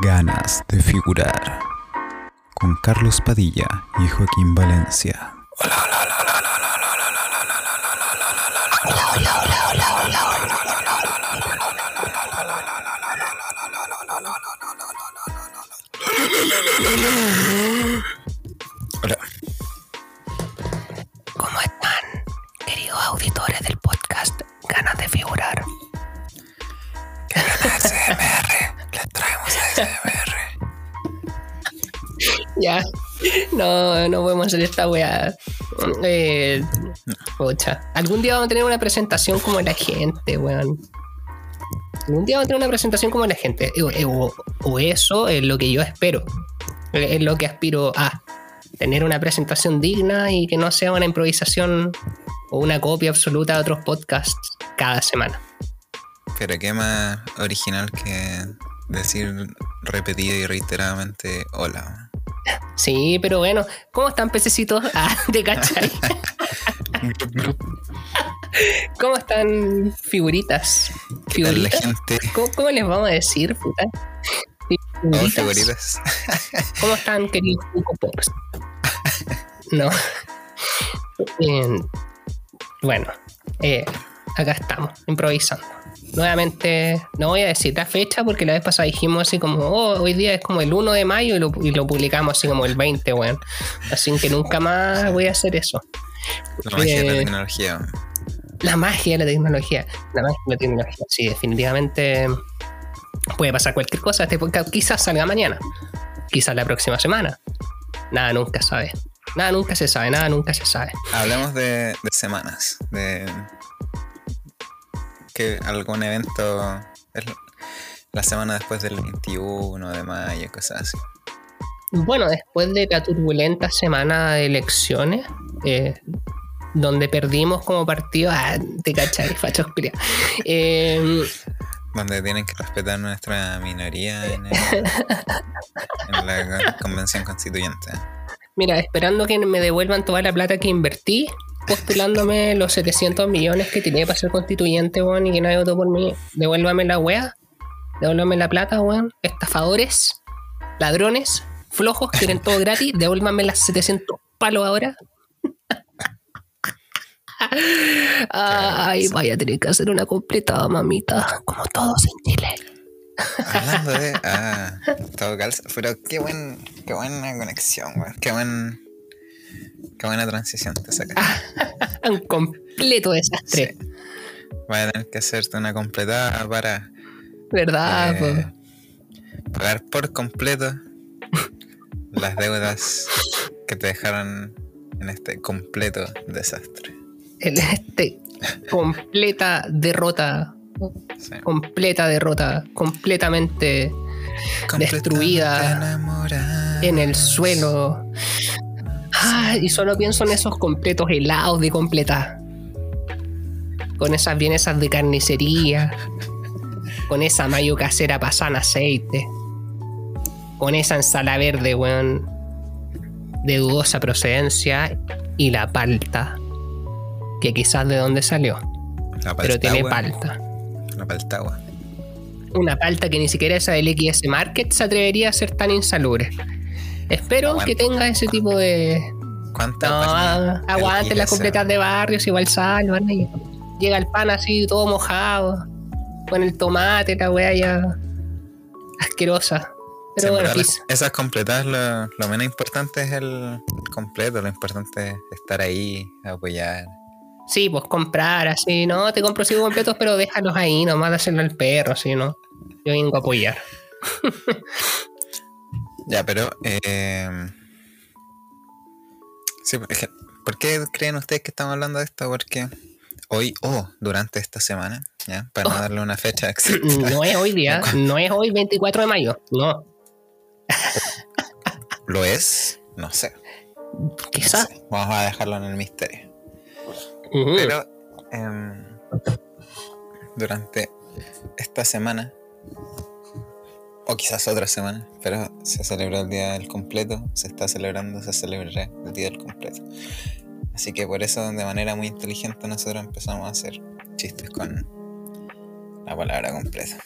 Ganas de figurar. Con Carlos Padilla y Joaquín Valencia. No, no podemos hacer esta weá. Eh. Algún día vamos a tener una presentación como la gente, weón. Algún día vamos a tener una presentación como la gente. Eh, eh, O, o eso es lo que yo espero. Es lo que aspiro a. Tener una presentación digna y que no sea una improvisación o una copia absoluta de otros podcasts cada semana. Pero qué más original que decir repetido y reiteradamente hola. Sí, pero bueno, ¿cómo están pececitos? Ah, ¿te cachai? ¿Cómo están figuritas? ¿Cómo, cómo les vamos a decir, puta? Oh, Figuritas. ¿Cómo están, queridos Funko Pops? No. Bueno, eh, acá estamos, improvisando. Nuevamente, no voy a decir la fecha porque la vez pasada dijimos así como, oh, hoy día es como el 1 de mayo y lo, y lo publicamos así como el 20, weón. Así que nunca más voy a hacer eso. La magia de la Eh, tecnología. La magia de la tecnología. La magia de la tecnología. Sí, definitivamente puede pasar cualquier cosa. Este podcast quizás salga mañana. Quizás la próxima semana. Nada nunca sabe. Nada nunca se sabe. Nada nunca se sabe. Hablemos de, de semanas. De que algún evento es la semana después del 21 de mayo, cosas así. Bueno, después de la turbulenta semana de elecciones, eh, donde perdimos como partido. Ah, te cachai, fachos. Eh, Donde tienen que respetar nuestra minoría en, el- en la convención constituyente. Mira, esperando que me devuelvan toda la plata que invertí, postulándome los 700 millones que tenía para ser constituyente, weón, y que nadie votó por mí. Devuélvame la wea, devuélvame la plata, weón. Estafadores, ladrones, flojos, quieren todo gratis, devuélvame las 700 palos ahora. Ay, vaya a tener que hacer una completada, mamita, como todos en Chile. Hablando de. Ah, todo calza. Pero qué, buen, qué buena conexión, weón. Qué, buen, qué buena transición te saca. Un completo desastre, Vas a tener que hacerte una completada para ¿verdad? eh, pagar por completo las deudas que te dejaron en este completo desastre. en este completa derrota, Sí. completa derrota, completamente Destruida en el suelo. Ah, y solo pienso en esos completos helados de completa. Con esas vienesas de carnicería. Con esa mayo casera pasada en aceite. Con esa ensalada verde, weón. De dudosa procedencia. Y la palta. Que quizás de dónde salió. La Pero tiene palta. La paltagua. una palta que ni siquiera esa del XS Market se atrevería a ser tan insalubre. Espero que tenga ese tipo de. ¿Cuánta No, pan- aguante las completas de barrios, igual salvan. Llega el pan así, todo mojado, con el tomate, la wea ya. asquerosa. Pero en bueno, las- esas completadas, lo, lo menos importante es el completo. Lo importante es estar ahí, apoyar. sí, pues comprar así, no, te compro cinco completos, pero déjalos ahí, nomás dárselo al perro, así, ¿no? Yo vengo a apoyar. Ya, pero. Eh, sí, es que, ¿por qué creen ustedes que estamos hablando de esto? Porque hoy, o durante esta semana, ¿ya? Para no darle una fecha exacta. No es hoy día, no es hoy 24 de mayo, no. ¿Lo es? No sé. no Quizás. sé. Vamos a dejarlo en el misterio. Pero em, durante esta semana, o quizás otra semana, pero se celebró el Día del Completo, se está celebrando, se celebrará el Día del Completo. Así que por eso, de manera muy inteligente, nosotros empezamos a hacer chistes con la palabra completa.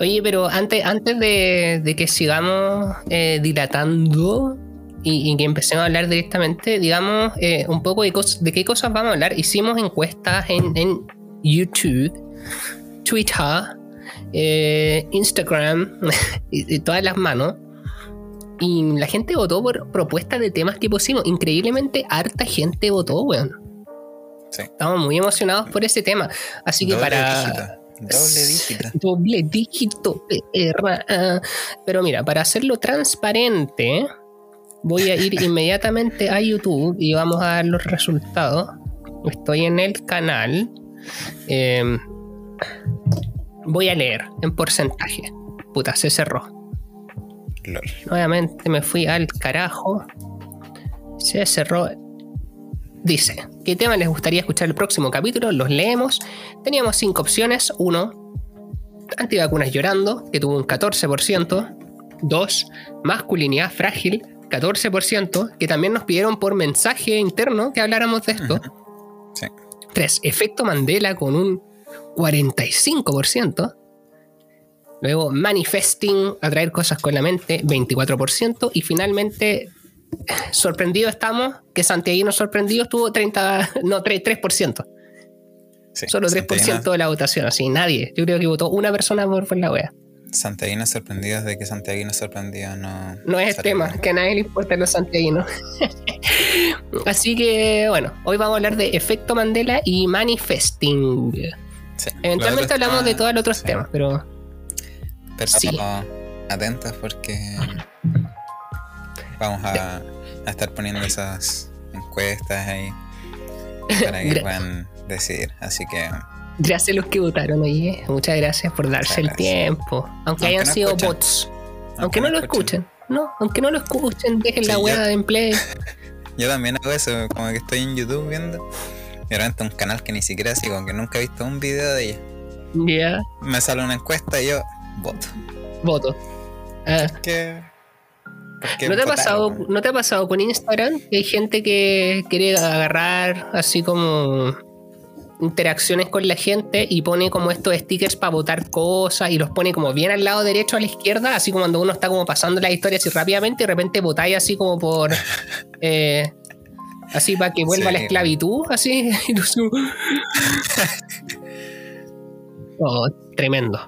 Oye, pero antes, antes de, que sigamos eh, dilatando y, que empecemos a hablar directamente, digamos eh, un poco de, de qué cosas vamos a hablar. Hicimos encuestas en, en YouTube, Twitter, eh, Instagram y, y todas las manos. Y la gente votó por propuestas de temas que pusimos. Increíblemente, harta gente votó, weón. Sí. Estamos muy emocionados por ese tema. Así que Doble para. dígito. Doble dígito. Doble dígito. perra. Pero mira, para hacerlo transparente, voy a ir inmediatamente a YouTube y vamos a dar los resultados. Estoy en el canal. Eh, voy a leer en porcentaje. Puta, se cerró. Lol. Nuevamente me fui al carajo. Se cerró. Dice, ¿qué tema les gustaría escuchar el próximo capítulo? Los leemos. Teníamos cinco opciones. Uno, antivacunas llorando, que tuvo un 14%. Dos, masculinidad frágil, 14%, que también nos pidieron por mensaje interno que habláramos de esto. Sí. 3. Efecto Mandela con un 45%. Luego Manifesting, atraer cosas con la mente, 24%. Y finalmente, sorprendido estamos, que Santiaguino sorprendido estuvo 30, no, 3%. 3%. Sí. Solo 3% Santiaguina- de la votación, así, nadie. Yo creo que votó una persona por, por la wea. Santiaguinos sorprendidos de que Santiaguinos sorprendido no. No es salió tema, bien. que a nadie le importa los santiaguinos. Así que, bueno, hoy vamos a hablar de efecto Mandela y manifesting. Sí. Eventualmente hablamos de todos los otros sí. temas, pero Pero Sí. atentos porque vamos a, a estar poniendo esas encuestas ahí para que puedan decidir. Así que gracias a los que votaron, oye. Muchas gracias por darse el tiempo. Aunque, Aunque hayan no sido bots. Aunque, no lo escuchen. No, aunque no lo escuchen, dejen Sí, la weá en play. Yo también hago eso, como que estoy en YouTube viendo. Repente un canal que ni siquiera sigo, que nunca he visto un video de ella. Ya, Me sale una encuesta y yo voto. voto. Ah, ¿Qué? ¿Por qué ¿No te, ha pasado? ¿No te ha pasado con Instagram que hay gente que quiere agarrar así como interacciones con la gente y pone como estos stickers para votar cosas y los pone como bien al lado derecho a la izquierda, así como cuando uno está como pasando la historia así rápidamente y de repente votáis así como por... eh, así para que vuelva Sí. la esclavitud, así. oh, tremendo.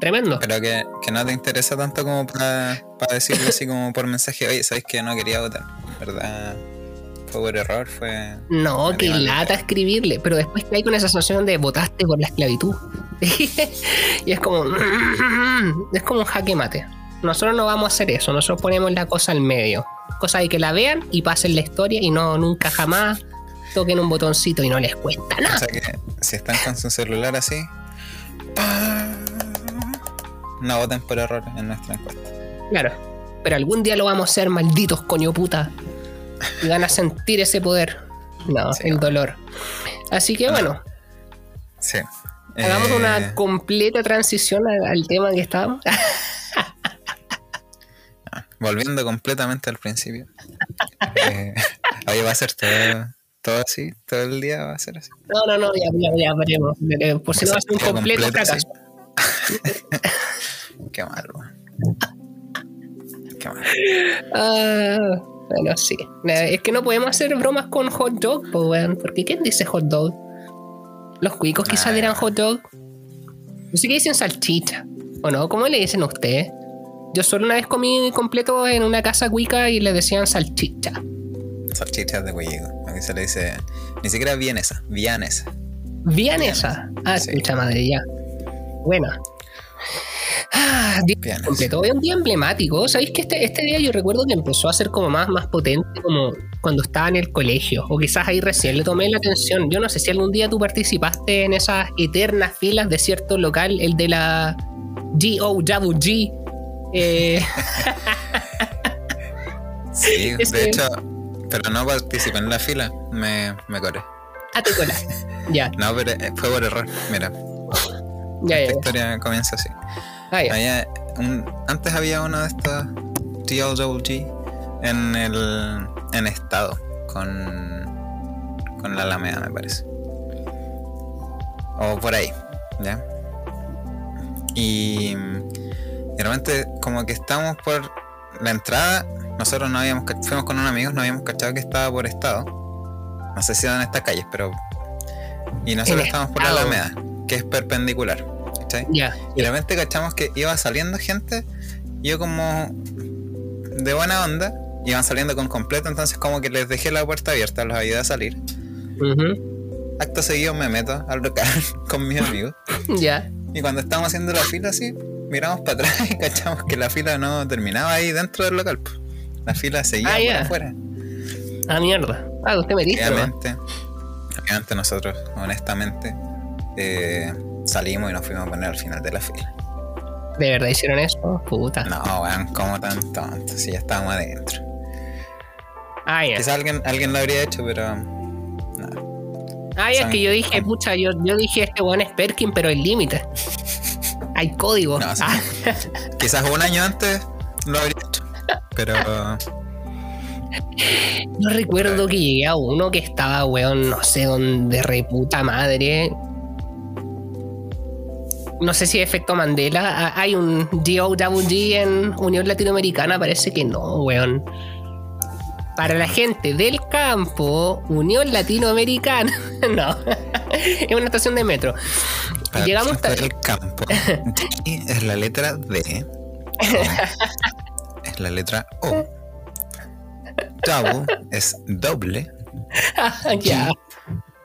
Tremendo. Pero que, que no te interesa tanto como para decirlo así como por mensaje, oye, ¿sabes que no quería votar? ¿Verdad? Fue por error, fue... No, que lata escribirle, pero después que hay con esa sensación de votaste por la esclavitud. y es como. Es como un jaque mate. Nosotros no vamos a hacer eso, nosotros ponemos la cosa al medio. Cosa de que la vean y pasen la historia y no nunca jamás toquen un botoncito y no les cuesta O nada. sea que si están con su celular así, no voten por error en nuestra encuesta. Claro. Pero algún día lo vamos a hacer, malditos coño puta. Y van a sentir ese poder. No, Sí, el no. dolor. Así que bueno, Sí. hagamos Eh, una completa transición al, al tema que estábamos. Volviendo completamente al principio. Eh, oye, va a ser todo, todo así, todo el día va a ser así. No, no, no, ya, ya, ya, veremos. Eh, Por si no va a ser un completo completo, fracaso. Qué mal, weón. Qué mal. Ah, bueno, sí. Eh, Es que no podemos hacer bromas con hot dog, pues, weón. Porque ¿quién dice hot dog? Los cuicos quizás Ah. dirán hot dog. No sé qué dicen salchicha. ¿O no? ¿Cómo le dicen a ustedes? Yo solo una vez comí completo en una casa cuica y le decían salchicha. Salchichas de huevo. Aquí se le dice. Ni siquiera vienesa, vianesa. Vianesa. Ah, Sí. escucha madre, ya. Buena. Ah, día completo. Hoy un día emblemático. ¿Sabéis que este, este día yo recuerdo que empezó a ser como más, más potente como cuando estaba en el colegio? O quizás ahí recién le tomé la atención. Yo no sé si algún día tú participaste en esas eternas filas de cierto local, el de la GOWG. Eh, Sí, Ese- de hecho, pero no participé en la fila, me, me coré. ah, te cola. Ya, No, pero eh, fue por error. Mira, ya, ya. la ya. historia comienza así. Ah, ya. Había un- antes había uno de estos TLWG en el en estado con con la Alameda me parece o por ahí ya Y, y realmente como que estamos por la entrada, nosotros no habíamos, fuimos con unos amigos, no habíamos cachado que estaba por estado. No sé si en estas calles, pero... Y nosotros En estamos por la. Alameda, que es perpendicular. ¿cachai? Y de repente cachamos que iba saliendo gente, yo como de buena onda, iban saliendo con completo, entonces como que les dejé la puerta abierta, los ayudé a salir. Ujú. Acto seguido me meto al local con mis amigos. Ya. Y cuando estábamos haciendo la fila así, miramos para atrás y cachamos que la fila no terminaba ahí dentro del local. po. La fila seguía Ah, afuera. Ah, mierda. Ah, usted me dice. Obviamente, obviamente nosotros, honestamente, eh, salimos y nos fuimos a poner al final de la fila. ¿De verdad hicieron eso? Puta. No, weón, como tan tonto, si ya estábamos adentro. Ah, ya. Quizás alguien, alguien lo habría hecho, pero. No. Ah, ya es que yo dije, pucha, yo, yo dije este weón es Perkin, pero hay límite. Hay código. No, sí. Ah, Quizás un año antes lo habría hecho. Pero. no recuerdo que llegué a uno que estaba, weón, no sé dónde, reputa madre. No sé si efecto Mandela. Ah, Hay un DOWG en Unión Latinoamericana, parece que no, weón. Para la gente del campo, Unión Latinoamericana. no. es una estación de metro. Para Llegamos hasta- del campo. D es la letra D. es la letra O. Double es doble. ya.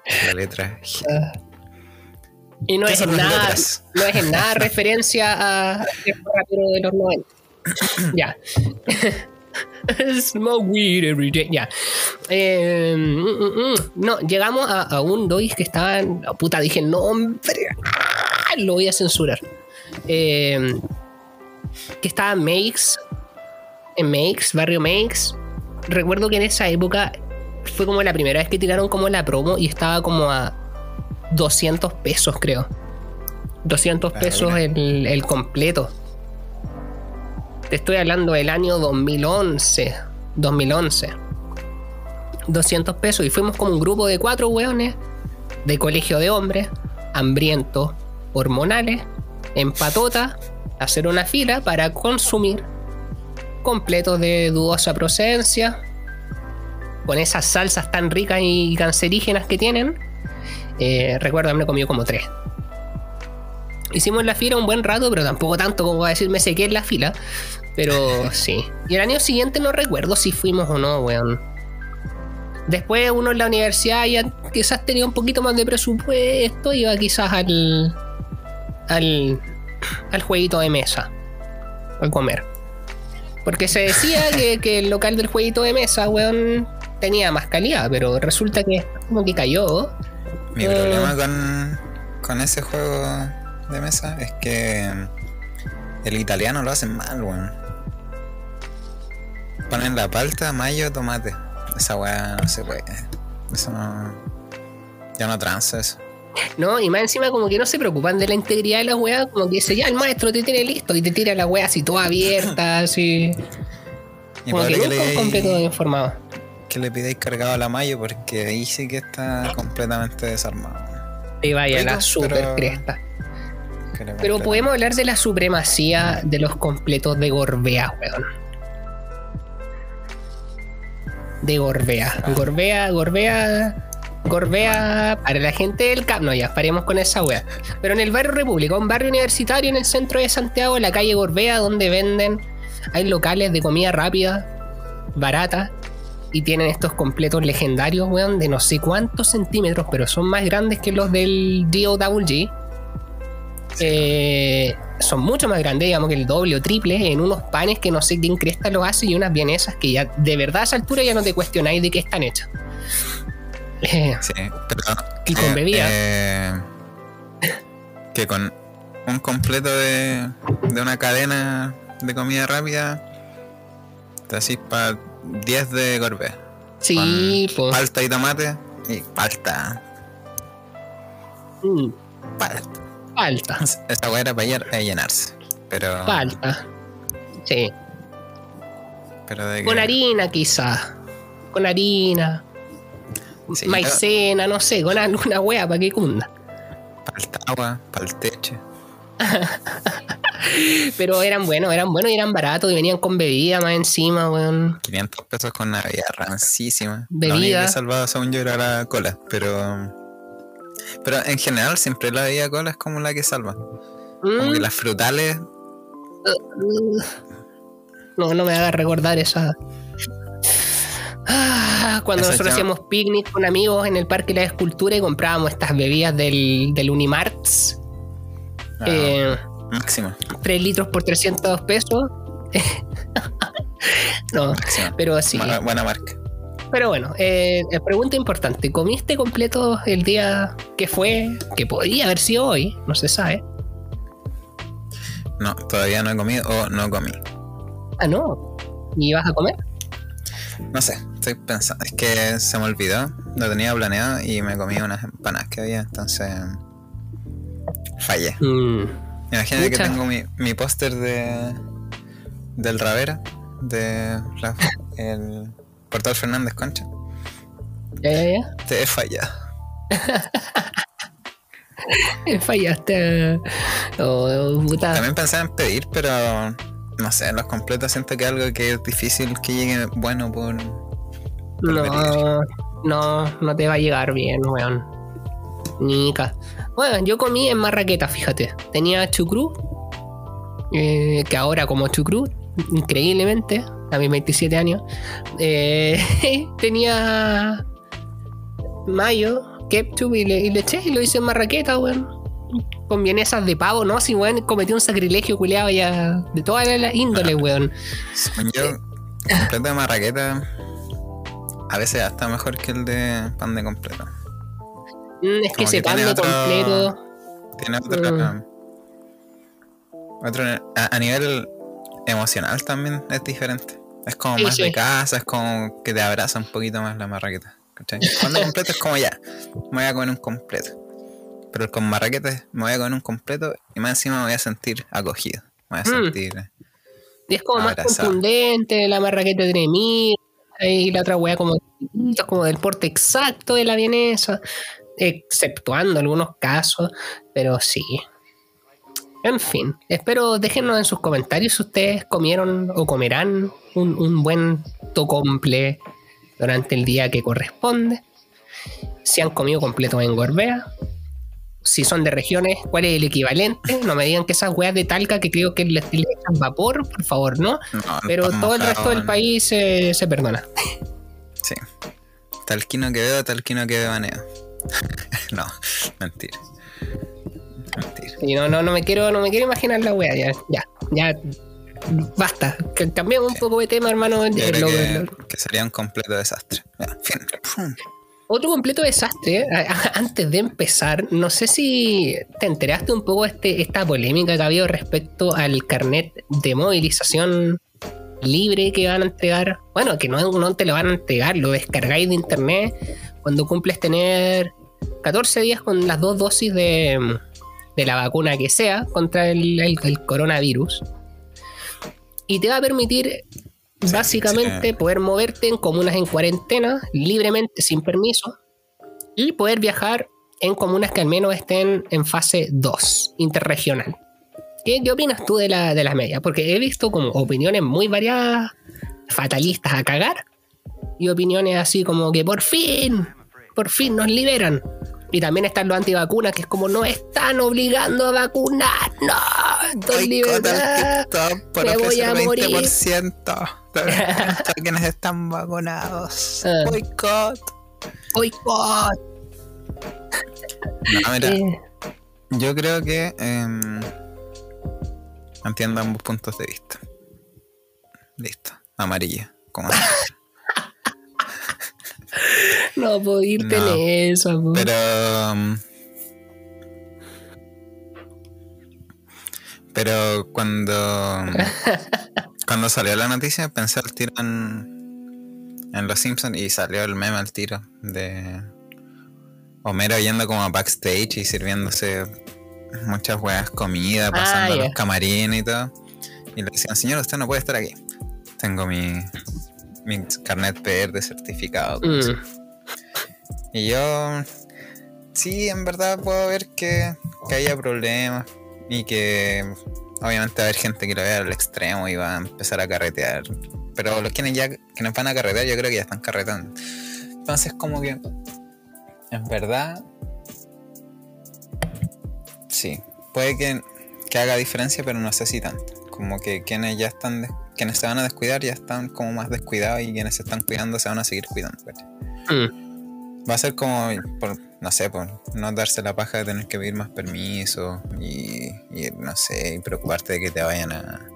Es la letra G. Y no ¿Qué es, en nada, letras? no es en nada referencia a el rapero de los 90. ya. Smoke weed every day. Ya. Eh, mm, mm, no, llegamos a, a un dois que estaban. oh, puta, dije el nombre. Ah, Lo voy a censurar. Eh, que estaba en Makes. En Makes, barrio Makes. Recuerdo que en esa época fue como la primera vez que tiraron como la promo y estaba como a 200 pesos, creo. 200 Ah, pesos el, el completo. Te estoy hablando del año 2011. 2011. 200 pesos. Y fuimos como un grupo de cuatro hueones de colegio de hombres, hambrientos, hormonales, en patota, hacer una fila para consumir completos de dudosa procedencia, con esas salsas tan ricas y cancerígenas que tienen. Eh, recuerdo haberme comido como tres. Hicimos la fila un buen rato, pero tampoco tanto como para decir me sequé en la fila. Pero sí. Y el año siguiente no recuerdo si fuimos o no, weón. Después uno en la universidad ya quizás tenía un poquito más de presupuesto, iba quizás al. Al. al jueguito de mesa. Al comer. Porque se decía que, que el local del jueguito de mesa, weón, tenía más calidad, pero resulta que como que cayó. Mi Eh. problema con, con ese juego de mesa es que el italiano lo hacen mal, weón. Ponen la palta, mayo, tomate. Esa weá no se puede. Eso no. Ya no transa eso. No, y más encima como que no se preocupan de la integridad de la weá, como que dice, ya el maestro te tiene listo y te tira la weá así toda abierta, así. Y Como que que nunca un completo le, informado. que le pidáis cargado a la mayo porque ahí sí que está completamente desarmado. Y vaya la super pero- cresta. Pero podemos hablar de la supremacía de los completos de Gorbea, weón. De Gorbea. Ah. Gorbea, Gorbea. Gorbea para la gente del campo. No, ya, paremos con esa wea. Pero en el barrio República, un barrio universitario en el centro de Santiago, en la calle Gorbea, donde venden. Hay locales de comida rápida, barata. Y tienen estos completos legendarios, weón, de no sé cuántos centímetros, pero son más grandes que los del DOWG. Eh, son mucho más grandes, digamos que el doble o triple, en unos panes que no sé quién cresta los hace y unas vienesas que ya de verdad a esa altura ya no te cuestionáis de qué están hechas. Eh, Sí, pero. Y con bebida. eh, que con un completo de, de una cadena de comida rápida, te así para 10 de gorbea. sí, pues. Palta y tomate. Y palta. mm, Palta. falta, Esa weá era para llenarse. Pero. falta. Sí, Pero de que- con harina quizás. Con harina. Sí, maicena, no sé, con alguna wea para que cunda. Palta agua, palteche. Pero eran buenos, eran buenos y eran baratos y venían con bebida más encima, weón. 500 pesos con una bebida rancísima. Bebida. La única que salvaba según yo era la cola, pero. Pero en general siempre la bebida cola es como la que salva. Como que Mm, las frutales. No, no me hagas recordar esa. Ah, cuando nosotros hacíamos picnic con amigos en el Parque de la Escultura y comprábamos estas bebidas del, del Unimarts, ah, eh, máxima. 3 litros por 300 pesos. no, pero sí. Buena marca. Pero bueno, eh, pregunta importante: ¿comiste completo el día que fue? Que podría haber sido hoy, no se sabe. No, todavía no he comido o no comí. Ah, no. ¿Y vas a comer? No sé, estoy pensando. Es que se me olvidó. Lo tenía planeado y me comí unas empanadas que había, entonces. Fallé. Mm, Imagínate que tengo mi, mi póster de. del Ravera, de la- el Portal Fernández Concha. ya, ya, ya. Te he fallado. Fallaste. Oh, puta. También pensaba en pedir, pero no sé, los completos siento que es algo que es difícil que llegue bueno por. No, no, no te va a llegar bien, weón. Nica. Bueno, yo comí en Marraqueta, fíjate. Tenía chucrú, eh, que ahora como chucrú, increíblemente, a mis 27 años, eh, tenía mayo, ketchup y, le, y leche y lo hice en Marraqueta, weón. Con vienesas de pavo, ¿no? Si, weón, cometí un sacrilegio culeado ya de toda la, índole, weón. Según yo, el completo de marraqueta a veces hasta mejor que el de pan de completo. Mm, es que ese pan de otro- completo. Tiene otro. Mm. otro a, a nivel emocional también es diferente. Es como Sí, más sí. de casa, es como que te abraza un poquito más la marraqueta. ¿cachai? Pan de completo es como ya, me voy a comer un completo. Pero con marraqueta me voy a comer un completo y más encima me voy a sentir acogido. Me voy a Mm. sentir. Y es como más contundente, la marraqueta tiene y la otra weá como, como del porte exacto de la vienesa, exceptuando algunos casos, pero sí. En fin, espero déjenos en sus comentarios si ustedes comieron o comerán un, un buen tocomple durante el día que corresponde. Si han comido completo en Gorbea. Si son de regiones, ¿cuál es el equivalente? No me digan que esas weas de talca que creo que les, echan vapor, por favor, no. No, Pero todo el resto del país se, se perdona. Sí. Talquino que veo, talquino que baneo. no, mentira. Mentira. Y no, no, no me quiero, no me quiero imaginar la wea, ya, ya, ya. Basta. Que Cambiemos un poco de tema, hermano. Yo creo lo- que, lo- que sería un completo desastre. Ya, fin. Otro completo desastre, ¿eh? Antes de empezar, no sé si te enteraste un poco de este, esta polémica que ha habido respecto al carnet de movilización libre que van a entregar. Bueno, que no, no te lo van a entregar, lo descargáis de internet cuando cumples tener 14 días con las dos dosis de, de la vacuna que sea contra el coronavirus. Y te va a permitir Sí, básicamente sí. poder moverte en comunas en cuarentena libremente, sin permiso, y poder viajar en comunas que al menos estén en fase 2, interregional. ¿Qué, qué opinas tú de la, de la media? Porque he visto como opiniones muy variadas, fatalistas a cagar, y opiniones así como que por fin, por fin nos liberan. Y también están los antivacunas, que es como no están obligando a vacunar, no, estoy Boicota libertad. me voy a morir. 20% a quienes están vacunados. Ah. Boicot. Boicot. No, mira, Eh, yo creo que em, entiendo ambos puntos de vista. Listo. Amarilla. Como. no puedo irte No, eso. Pero. um, Pero cuando. cuando salió la noticia, pensé al tiro en. En Los Simpsons y salió el meme al tiro de. Homero yendo como a backstage y sirviéndose muchas huevas comida, Ah, pasando los camarines y todo. Y le decían, señor, usted no puede estar aquí. Tengo mi. Mi carnet verde certificado. como Mm. Y yo, sí, en verdad puedo ver que, que haya problemas y que obviamente va a haber gente que lo vea al extremo y va a empezar a carretear. Pero los quienes ya quienes van a carretear, yo creo que ya están carretando. Entonces, como que en verdad, sí, puede que, que haga diferencia, pero no sé si tanto. Como que quienes ya están, quienes se van a descuidar ya están como más descuidados y quienes se están cuidando se van a seguir cuidando. Va a ser como, por, no sé, por no darse la paja de tener que pedir más permiso y, y, no sé, y preocuparte de que te vayan a.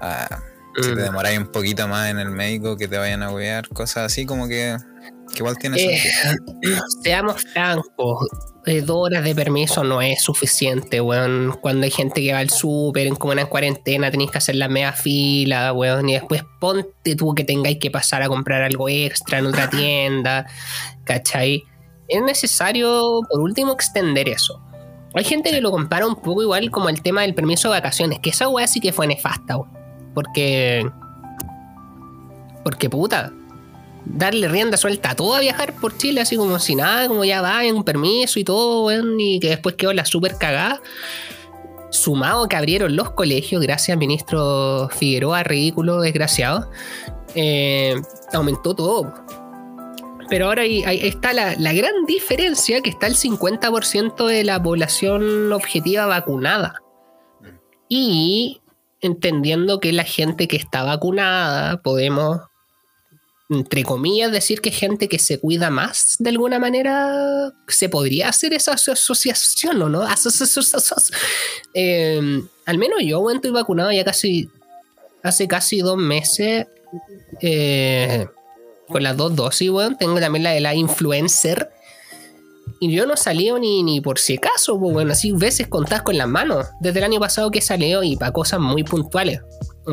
a si te Mm. demoráis un poquito más en el médico, que te vayan a huear, cosas así, como que, que igual tiene Eh, sentido. Seamos francos, eh, dos horas de permiso no es suficiente, weón. Cuando hay gente que va al súper, en como una cuarentena, tenéis que hacer la media fila, weón. Y después ponte tú que tengáis que pasar a comprar algo extra en otra tienda, ¿cachai? Es necesario, por último, extender eso. Hay gente que lo compara un poco igual como el tema del permiso de vacaciones, que esa weá sí que fue nefasta, weón. Porque. Porque puta, darle rienda suelta a todo a viajar por Chile, así como si nada, como ya va, en un permiso y todo, y que después quedó la super cagada. Sumado que abrieron los colegios, gracias al ministro Figueroa, ridículo, desgraciado, eh, aumentó todo. Pero ahora ahí está la, la gran diferencia, que está el 50% de la población objetiva vacunada. Y entendiendo que la gente que está vacunada podemos entre comillas, decir que gente que se cuida más, de alguna manera, se podría hacer esa aso- asociación, ¿o no? Aso- aso- Eh, al menos yo, bueno, estoy vacunado ya casi, hace casi dos meses, eh, con las dos dosis, weón. Tengo también la de la influencer. Y yo no salí ni, ni por si acaso, pues bueno, así veces contadas con las manos. Desde el año pasado que salió y para cosas muy puntuales.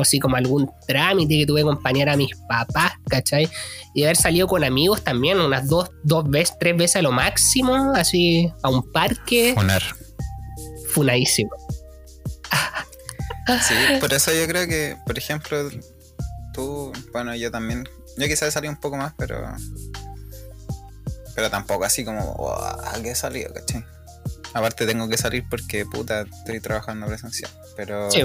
Así como algún trámite que tuve que acompañar a mis papás, ¿cachai? Y haber salido con amigos también, unas dos, dos veces, tres veces a lo máximo, así a un parque, Funar. funadísimo. Sí, por eso yo creo que, por ejemplo, tú, bueno, yo también, yo quizás salí un poco más, pero pero tampoco así como, wow, que he salido, ¿cachai? Aparte tengo que salir porque, puta, estoy trabajando presencial, pero... Sí.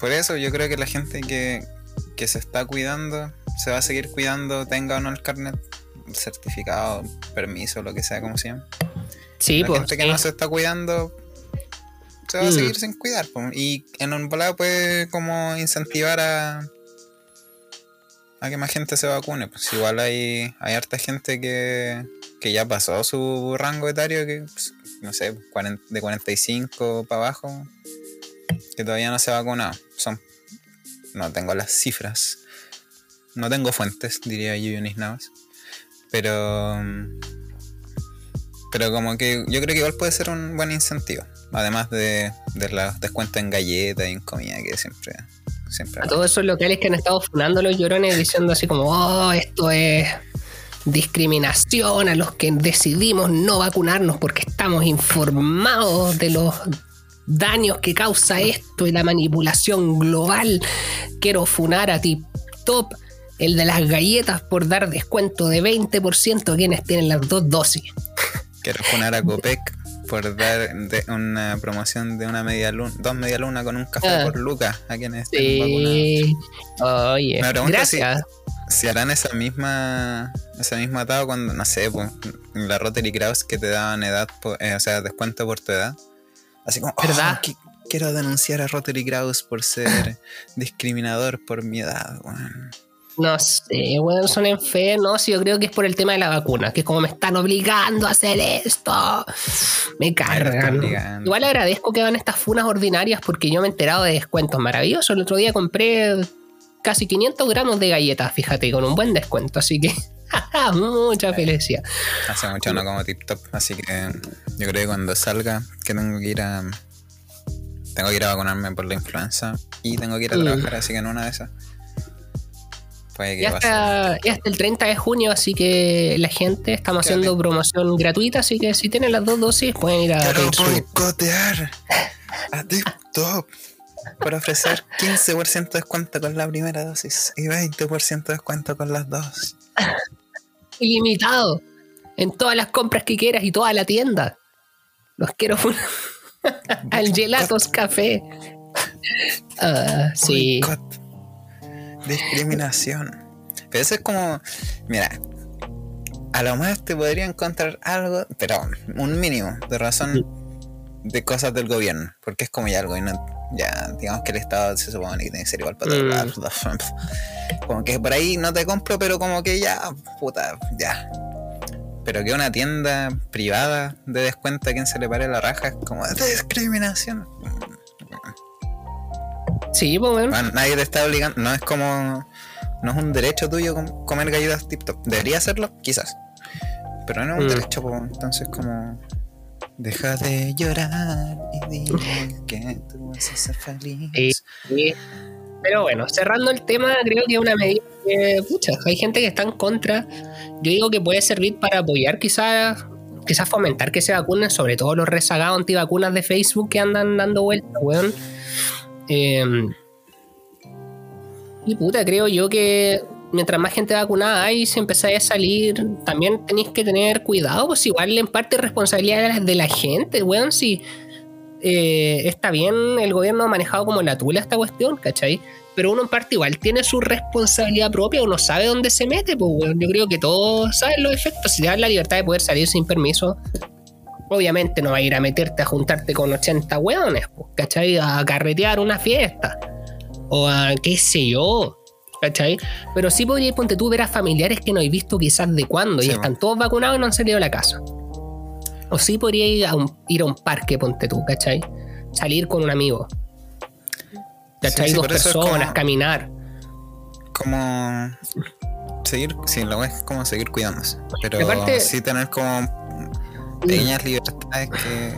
Por eso yo creo que la gente que, que se está cuidando, se va a seguir cuidando, tenga o no el carnet, certificado, permiso, lo que sea, como se llama. Sí, la pues. gente que no se está cuidando se va a Mm. seguir sin cuidar. po. Y en un volado puede como incentivar a, a que más gente se vacune. Pues igual hay, hay harta gente que, que ya pasó su rango etario, que pues, no sé, 40 de 45 para abajo, que todavía no se ha vacunado. Son, no tengo las cifras, no tengo fuentes, diría Yunis Navas. Pero pero como que yo creo que igual puede ser un buen incentivo. Además de, de los descuentos en galletas y en comida que siempre, siempre A todos esos locales que han estado funando los llorones diciendo así como, oh, esto es discriminación a los que decidimos no vacunarnos porque estamos informados de los daños que causa esto y la manipulación global. Quiero funar a Tip Top, el de las galletas, por dar descuento de 20% a quienes tienen las dos dosis. Quiero poner a Copec por dar de una promoción de una media luna, dos media luna con un café Ah. por lucas a quienes estén vacunados. Sí. Oye, Me gracias. Si harán esa misma esa misma atado cuando, no sé, pues, la Rotary Kraus que te daban edad, por- eh, o sea, descuento por tu edad. Así como, ¿Verdad? "Oh, qui- quiero denunciar a Rotary Kraus por ser discriminador por mi edad, weón". No sé, weón, son enfermos. Sí, yo creo que es por el tema de la vacuna, que es como me están obligando a hacer esto. Me cargan. Igual agradezco que hagan estas funas ordinarias porque yo me he enterado de descuentos maravillosos. El otro día compré casi 500 gramos de galletas, fíjate, con un buen descuento. Así que, mucha felicidad. Hace mucho no como tip top, así que yo creo que cuando salga, que tengo que ir a. Tengo que ir a vacunarme por la influenza y tengo que ir a Mm. trabajar, así que en una de esas. Y hasta, y hasta el 30 de junio, así que la gente estamos haciendo promoción gratuita, así que si tienen las dos dosis pueden ir a Quiero boicotear a Tip Top por ofrecer 15% de descuento con la primera dosis y 20% de descuento con las dos. Ilimitado en todas las compras que quieras y toda la tienda. Los quiero. Al gelatos café. Ah, sí. Discriminación. Pero eso es como. Mira. A lo más te podría encontrar algo, pero un mínimo de razón de cosas del gobierno. Porque es como ya algo. Y no, ya, digamos que el Estado se supone que tiene que ser igual para todos Mm. lados. Como que por ahí no te compro, pero como que ya, puta, ya. Pero que una tienda privada de descuento a quien se le pare la raja es como discriminación. Sí, pues, weón. Bueno, nadie te está obligando, no es como. No es un derecho tuyo com- comer galletas tip top. Debería hacerlo, quizás. Pero no es un Mm. derecho, po, entonces como. Deja de llorar y dime que tú vas a ser feliz. Pero bueno, cerrando el tema, creo que es una medida que, pucha, hay gente que está en contra. Yo digo que puede servir para apoyar quizás, quizás fomentar que se vacunen, sobre todo los rezagados antivacunas de Facebook que andan dando vueltas, weón. Eh, y puta, creo yo que mientras más gente vacunada hay, si empezáis a salir, también tenéis que tener cuidado, pues igual en parte es responsabilidad de la gente, weón, si eh, está bien el gobierno ha manejado como la tula esta cuestión, ¿cachai? Pero uno en parte igual tiene su responsabilidad propia, uno sabe dónde se mete, pues weón. Yo creo que todos saben los efectos. Si te dan la libertad de poder salir sin permiso, obviamente no va a ir a meterte a juntarte con 80 weones, pues, ¿cachai? A carretear una fiesta. O a qué sé yo. ¿Cachai? Pero sí podríais, ponte tú, ver a familiares que no habéis visto quizás de cuándo y Sí, están todos vacunados y no han salido de la casa. O sí podría ir a un, ir a un parque, ponte tú, ¿cachai? Salir con un amigo. ¿Cachai? Sí, sí, Dos personas, como- caminar. Como. Seguir, sí, lo es como seguir cuidándose. Pero Y aparte- sí tener como pequeñas libertades que.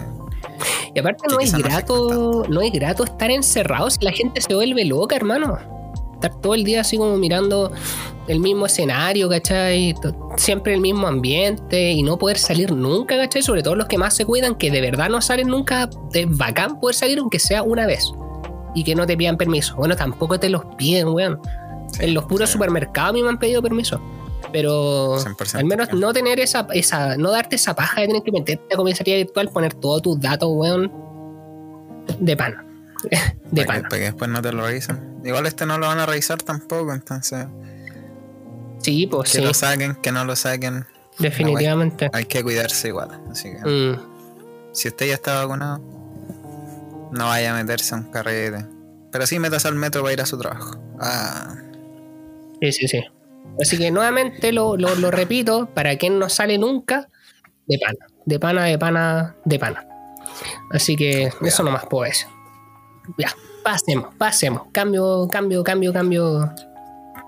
Y aparte no es quizás no grato, no es grato estar encerrado si la gente se vuelve loca, hermano. Estar todo el día así como mirando el mismo escenario, ¿cachai? Siempre el mismo ambiente y no poder salir nunca, ¿cachai? Sobre todo los que más se cuidan, que de verdad no salen nunca. Es bacán poder salir aunque sea una vez. Y que no te pidan permiso. Bueno, tampoco te los piden, weón. sí, en los puros sí, supermercados a mí me han pedido permiso. Pero 100%. al menos no tener esa, esa, no darte esa paja de tener que meterte a comisaría virtual, poner todos tus datos, weón, de pana. De para, que, pana. para que después no te lo revisen. Igual este no lo van a revisar tampoco, entonces. Sí, pues Que sí, lo saquen, que no lo saquen. definitivamente. Hay que cuidarse igual. Así que. Mm, Si usted ya está vacunado, no vaya a meterse a un carrete. Pero sí metas al metro para ir a su trabajo. Ah, sí, sí, sí. Así que nuevamente lo, lo, lo repito, para quien no sale nunca, de pana. De pana, de pana, de pana. Así que eso nomás puedo decir. Ya, pasemos, pasemos. Cambio, cambio, cambio, cambio.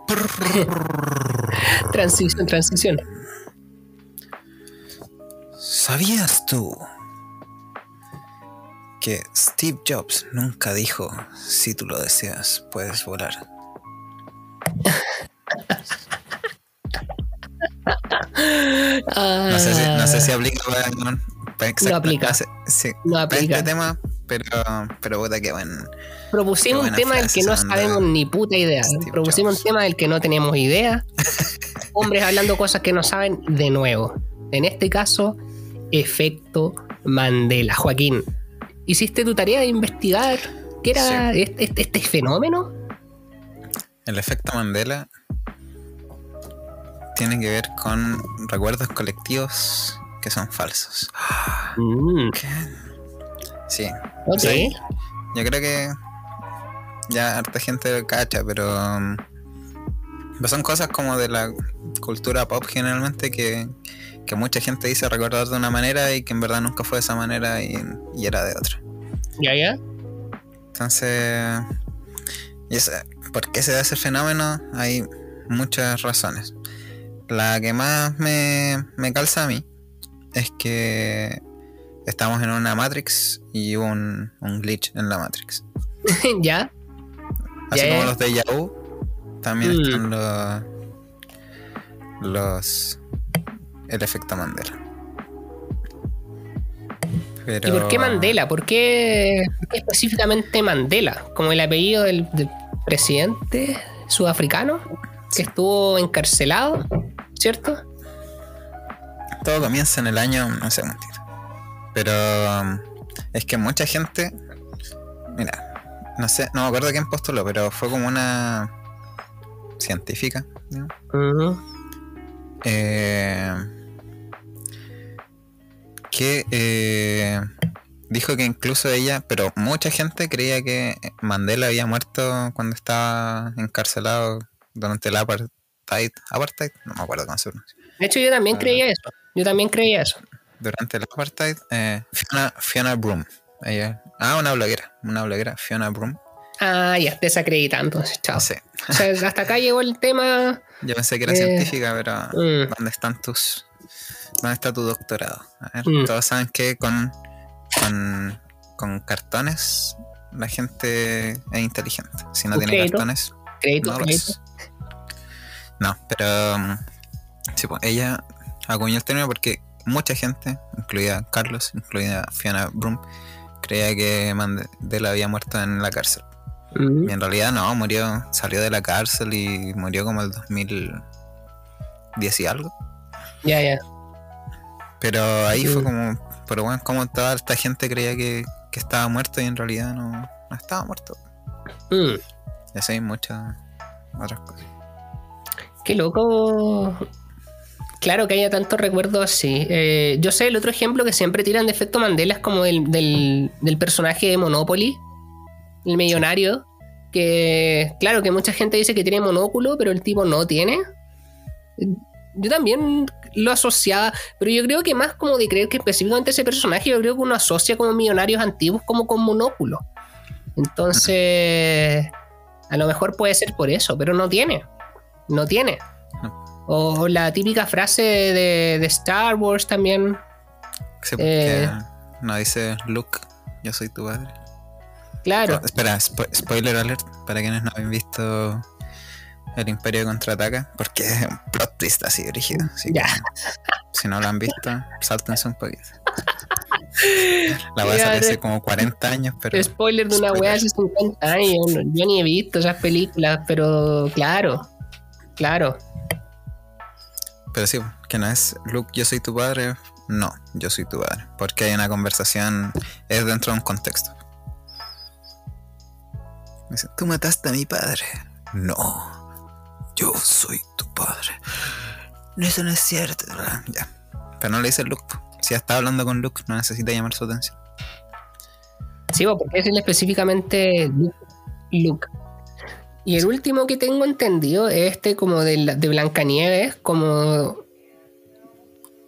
transición, transición. ¿Sabías tú que Steve Jobs nunca dijo, si tú lo deseas, puedes volar? No sé si, no sé si aplica para, para exacta- Ah. No aplica. sé- sí, No para aplica. este tema, pero, pero puta que bueno. Propusimos un tema del que no sabemos ni puta idea. Steve Propusimos Jobs. un tema del que no tenemos idea. Hombres hablando cosas que no saben de nuevo. En este caso, efecto Mandela. Joaquín, ¿hiciste tu tarea de investigar qué era este, este- este fenómeno? El efecto Mandela tiene que ver con recuerdos colectivos que son falsos. Mm, ¿Qué? Sí. ok. Sí. Yo creo que ya harta gente lo cacha, pero, um, son cosas como de la cultura pop generalmente que, que mucha gente dice recordar de una manera y que en verdad nunca fue de esa manera y, y era de otra. Ya, ya. Entonces, y esa- ¿por qué se da ese fenómeno? Hay muchas razones. La que más me, me calza a mí es que estamos en una Matrix y hubo un, un glitch en la Matrix. ya. Así como los de Yahoo, también Mm. están los, los. El efecto Mandela. Pero, ¿Y por qué Mandela? ¿Por qué, por qué específicamente Mandela? Como el apellido del, del presidente sudafricano que estuvo encarcelado, ¿cierto? Todo comienza en el año, no sé, mentira. Pero um, Es que mucha gente. Mira, no sé, no me acuerdo quién postuló, pero fue como una científica. ¿no? Eh, que eh, dijo que incluso ella, pero mucha gente creía que Mandela había muerto cuando estaba encarcelado durante el apartheid. ¿Apartheid? No me acuerdo cómo se pronuncia. De hecho, yo también Ah. creía eso. Yo también creía eso. Durante el apartheid, eh, Fiona, Fiona Broom. Ella, ah, una bloguera. Una bloguera, Fiona Broom. Ah, ya, desacredita entonces, chao. Sí. O sea, hasta acá llegó el tema. Yo pensé que era Eh, científica, pero mm. ¿dónde están tus. ¿Dónde está tu doctorado? A ver, Mm. todos saben que con, con, con cartones la gente es inteligente. Si no tiene crédito. cartones, Crédito, no crédito. pero. um, Sí, pues ella acuñó el término porque mucha gente, incluida Carlos, incluida Fiona Broom, creía que Mandela había muerto en la cárcel. Mm. Y en realidad no, murió, salió de la cárcel y murió como el 2010 y algo. Ya, ya. Pero ahí fue como, pero bueno, como toda esta gente creía que, que estaba muerto y en realidad no, no estaba muerto. Mm. Y así hay muchas otras cosas. Qué loco. Claro que haya tantos recuerdos así. Eh, yo sé, el otro ejemplo que siempre tiran de efecto Mandela es como del, del, personaje de Monopoly, el millonario. Que, claro, que mucha gente dice que tiene monóculo, pero el tipo no tiene. Yo también lo asociaba, pero yo creo que más como de creer que específicamente ese personaje, yo creo que uno asocia como millonarios antiguos como con monóculo. Entonces, a lo mejor puede ser por eso, pero no tiene. No tiene. O la típica frase de, de Star Wars también. Sí, porque Eh. no dice Luke, yo soy tu padre. Claro. Oh, espera, spo- spoiler alert para quienes no han visto El Imperio contraataca, porque es un plot twist así rígido. Así que, si no lo han visto, sáltense un poquito. La voy a salir hace como 40 años, pero. Spoiler de una Spoiler. wea hace 50 años. Yo ni he visto esas películas, pero claro. Claro. Pero sí, que no es Luke, yo soy tu padre. No, yo soy tu padre. Porque hay una conversación, es dentro de un contexto. Dice, tú mataste a mi padre. No, yo soy tu padre. Eso no es cierto. Ya. Pero no le dice Luke. Si ya está hablando con Luke, no necesita llamar su atención. Sí, porque decirle específicamente Luke. Luke. Y el último que tengo entendido es este como de, de Blancanieves, como...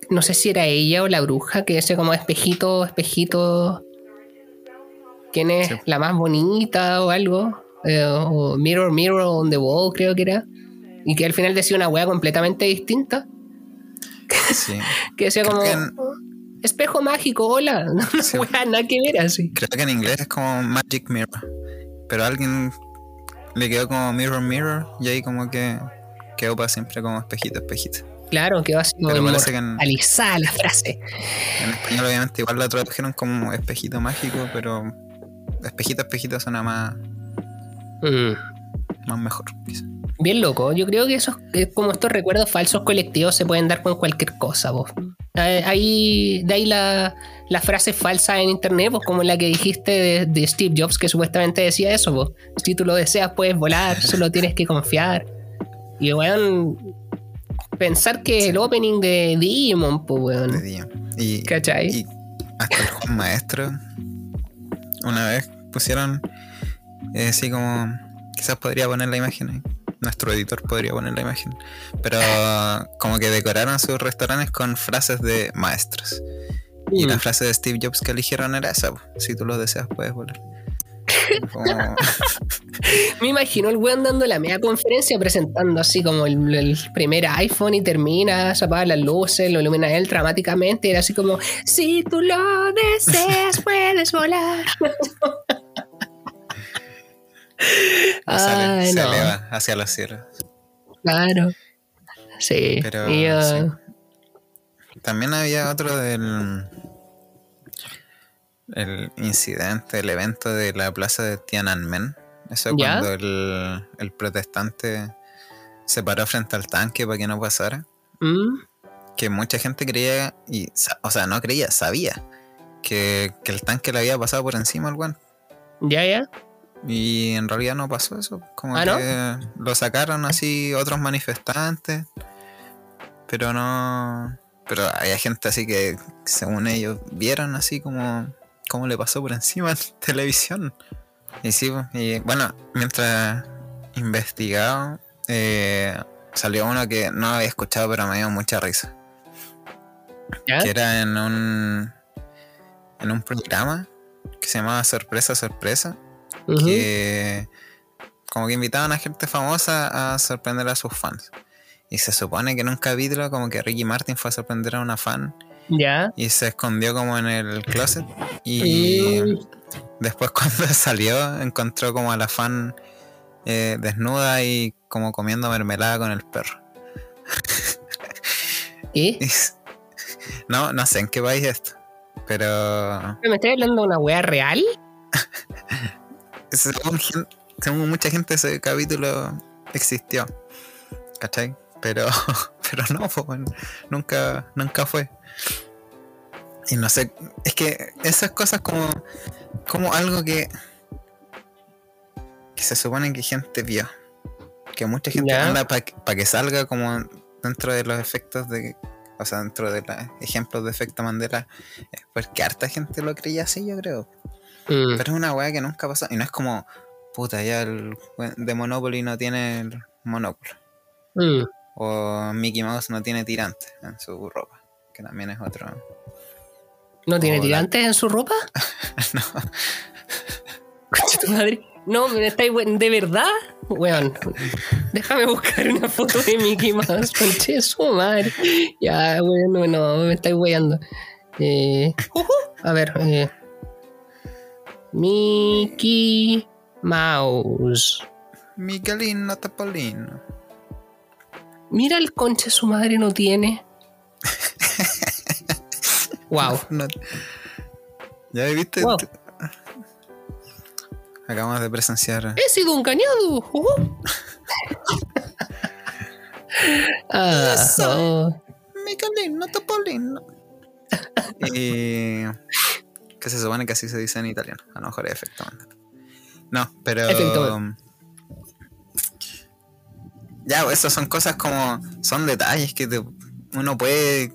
No sé si era ella o la bruja, que ese como espejito, espejito... ¿Quién es Sí. la más bonita o algo? Eh, o Mirror, Mirror on the Wall creo que era. Y que al final decía una wea completamente distinta. Sí. Que decía como... que en- Espejo mágico, hola. Una Sí. wea nada que ver así. Creo que en inglés es como Magic Mirror. Pero alguien le quedó como Mirror Mirror y ahí como que quedó para siempre como espejito, espejito. Claro, que va así como inmortalizada la frase. en español obviamente igual la tradujeron como espejito mágico, pero espejito, espejito suena más, Mm, más mejor. quizá. Bien loco. Yo creo que esos, eh, como estos recuerdos falsos colectivos se pueden dar con cualquier cosa, vos. Eh, Ahí, de ahí la, la frase falsa en internet, pues como la que dijiste de, de Steve Jobs, que supuestamente decía eso, vos. Si tú lo deseas, puedes volar, solo tienes que confiar. Y weón, pensar que el opening de Digimon, pues de weón. Y, ¿Cachai? y hasta el Juan Maestro una vez pusieron eh, así como quizás podría poner la imagen ahí. Nuestro editor podría poner la imagen. Pero como que decoraron sus restaurantes con frases de maestros. Y Mm. la frase de Steve Jobs que eligieron era esa, si tú lo deseas puedes volar. Como- Me imagino el weón dando la media conferencia presentando así como el, el primer iPhone y termina, se apaga las luces, lo ilumina él dramáticamente y era así como, si tú lo deseas puedes volar. Ay, se no. eleva hacia los cielos. Claro. Sí. Pero, y, uh, sí. También había otro del el incidente, el evento de la plaza de Tiananmen. Eso ¿Ya? cuando el, el protestante se paró frente al tanque para que no pasara. mm, Que mucha gente creía, y, o sea, no creía, sabía que, que el tanque le había pasado por encima al weón. Ya, ya. Y en realidad no pasó eso. Como ¿Ah, no? que lo sacaron así otros manifestantes. Pero no. Pero había gente así que, según ellos, vieron así como. cómo le pasó por encima en televisión. Y sí, pues, y bueno, mientras investigaba, eh, salió uno que no había escuchado, pero me dio mucha risa. ¿Ya? Que era en un. en un programa que se llamaba Sorpresa, Sorpresa Que como que invitaban a gente famosa a sorprender a sus fans. Y se supone que en un capítulo como que Ricky Martin fue a sorprender a una fan Ya. y se escondió como en el closet y después cuando salió encontró como a la fan eh, desnuda y como comiendo mermelada con el perro. ¿Y? No, no sé en qué país es esto, pero ¿Me estás hablando de una wea real? según, mucha gente ese capítulo existió. ¿Cachai? Pero, pero no, nunca, nunca fue. Y no sé, es que esas cosas como, como algo que, que se supone que gente vio. Que mucha gente Ya. anda para que salga como dentro de los efectos de, o sea, dentro de los ejemplos de efecto Mandela, porque harta gente lo creía así, yo creo. Mm. Pero es una weá que nunca pasó. Y no es como, puta, ya el de Monopoly no tiene el monóculo. Mm. O Mickey Mouse no tiene tirante en su ropa. Que también es otro. ¿No tiene tirantes en su ropa? no. Concha tu madre. No, me estáis ¿De verdad? Weón, déjame buscar una foto de Mickey Mouse. Conche su madre. Ya, weón, no, no, me estáis weyando. Eh, a ver, eh, Mickey Mouse. Miguelino Topolino. Mira el conche su madre no tiene. wow. No- ¿Ya viste? Wow. Acabamos de presenciar. He sido engañado. Ujú. ah, Eso. oh. Topolino. y. Que se supone que así se dice en italiano. A lo mejor es efecto. No, pero. Ya, pues, esas son cosas como. Son detalles que te- uno puede.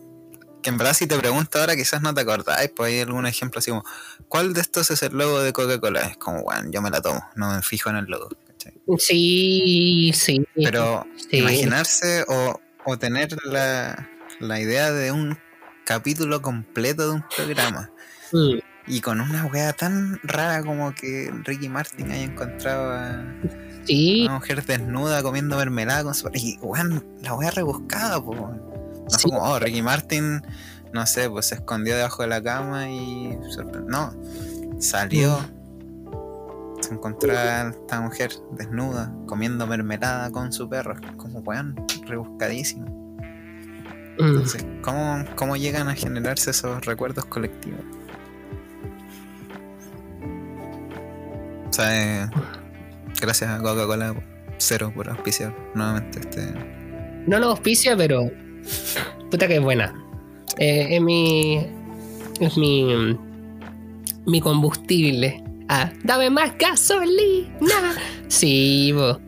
Que en verdad, si te pregunto ahora, quizás no te acordáis. Pues hay algún ejemplo así como: ¿Cuál de estos es el logo de Coca-Cola? Es como, bueno, yo me la tomo, no me fijo en el logo. ¿cachai? Sí, sí. Pero sí. imaginarse o, o tener la, la idea de un capítulo completo de un programa Mm, y con una wea tan rara como que Ricky Martin haya encontrado a Sí, una mujer desnuda comiendo mermelada con su... Y weón, la wea rebuscada, po. No Sí. fue como, oh, Ricky Martin, no sé, pues se escondió debajo de la cama y... No, salió. Mm. Se encontró a esta mujer desnuda comiendo mermelada con su perro. Como weón, rebuscadísimo. mm, Entonces, ¿cómo, ¿cómo llegan a generarse esos recuerdos colectivos? O sea, eh, gracias a Coca-Cola Cero por auspiciar nuevamente este. no lo auspicia, pero puta que es buena. Eh, es mi. Es mi. Mi combustible. Ah, dame más gasolina. Sí, bo.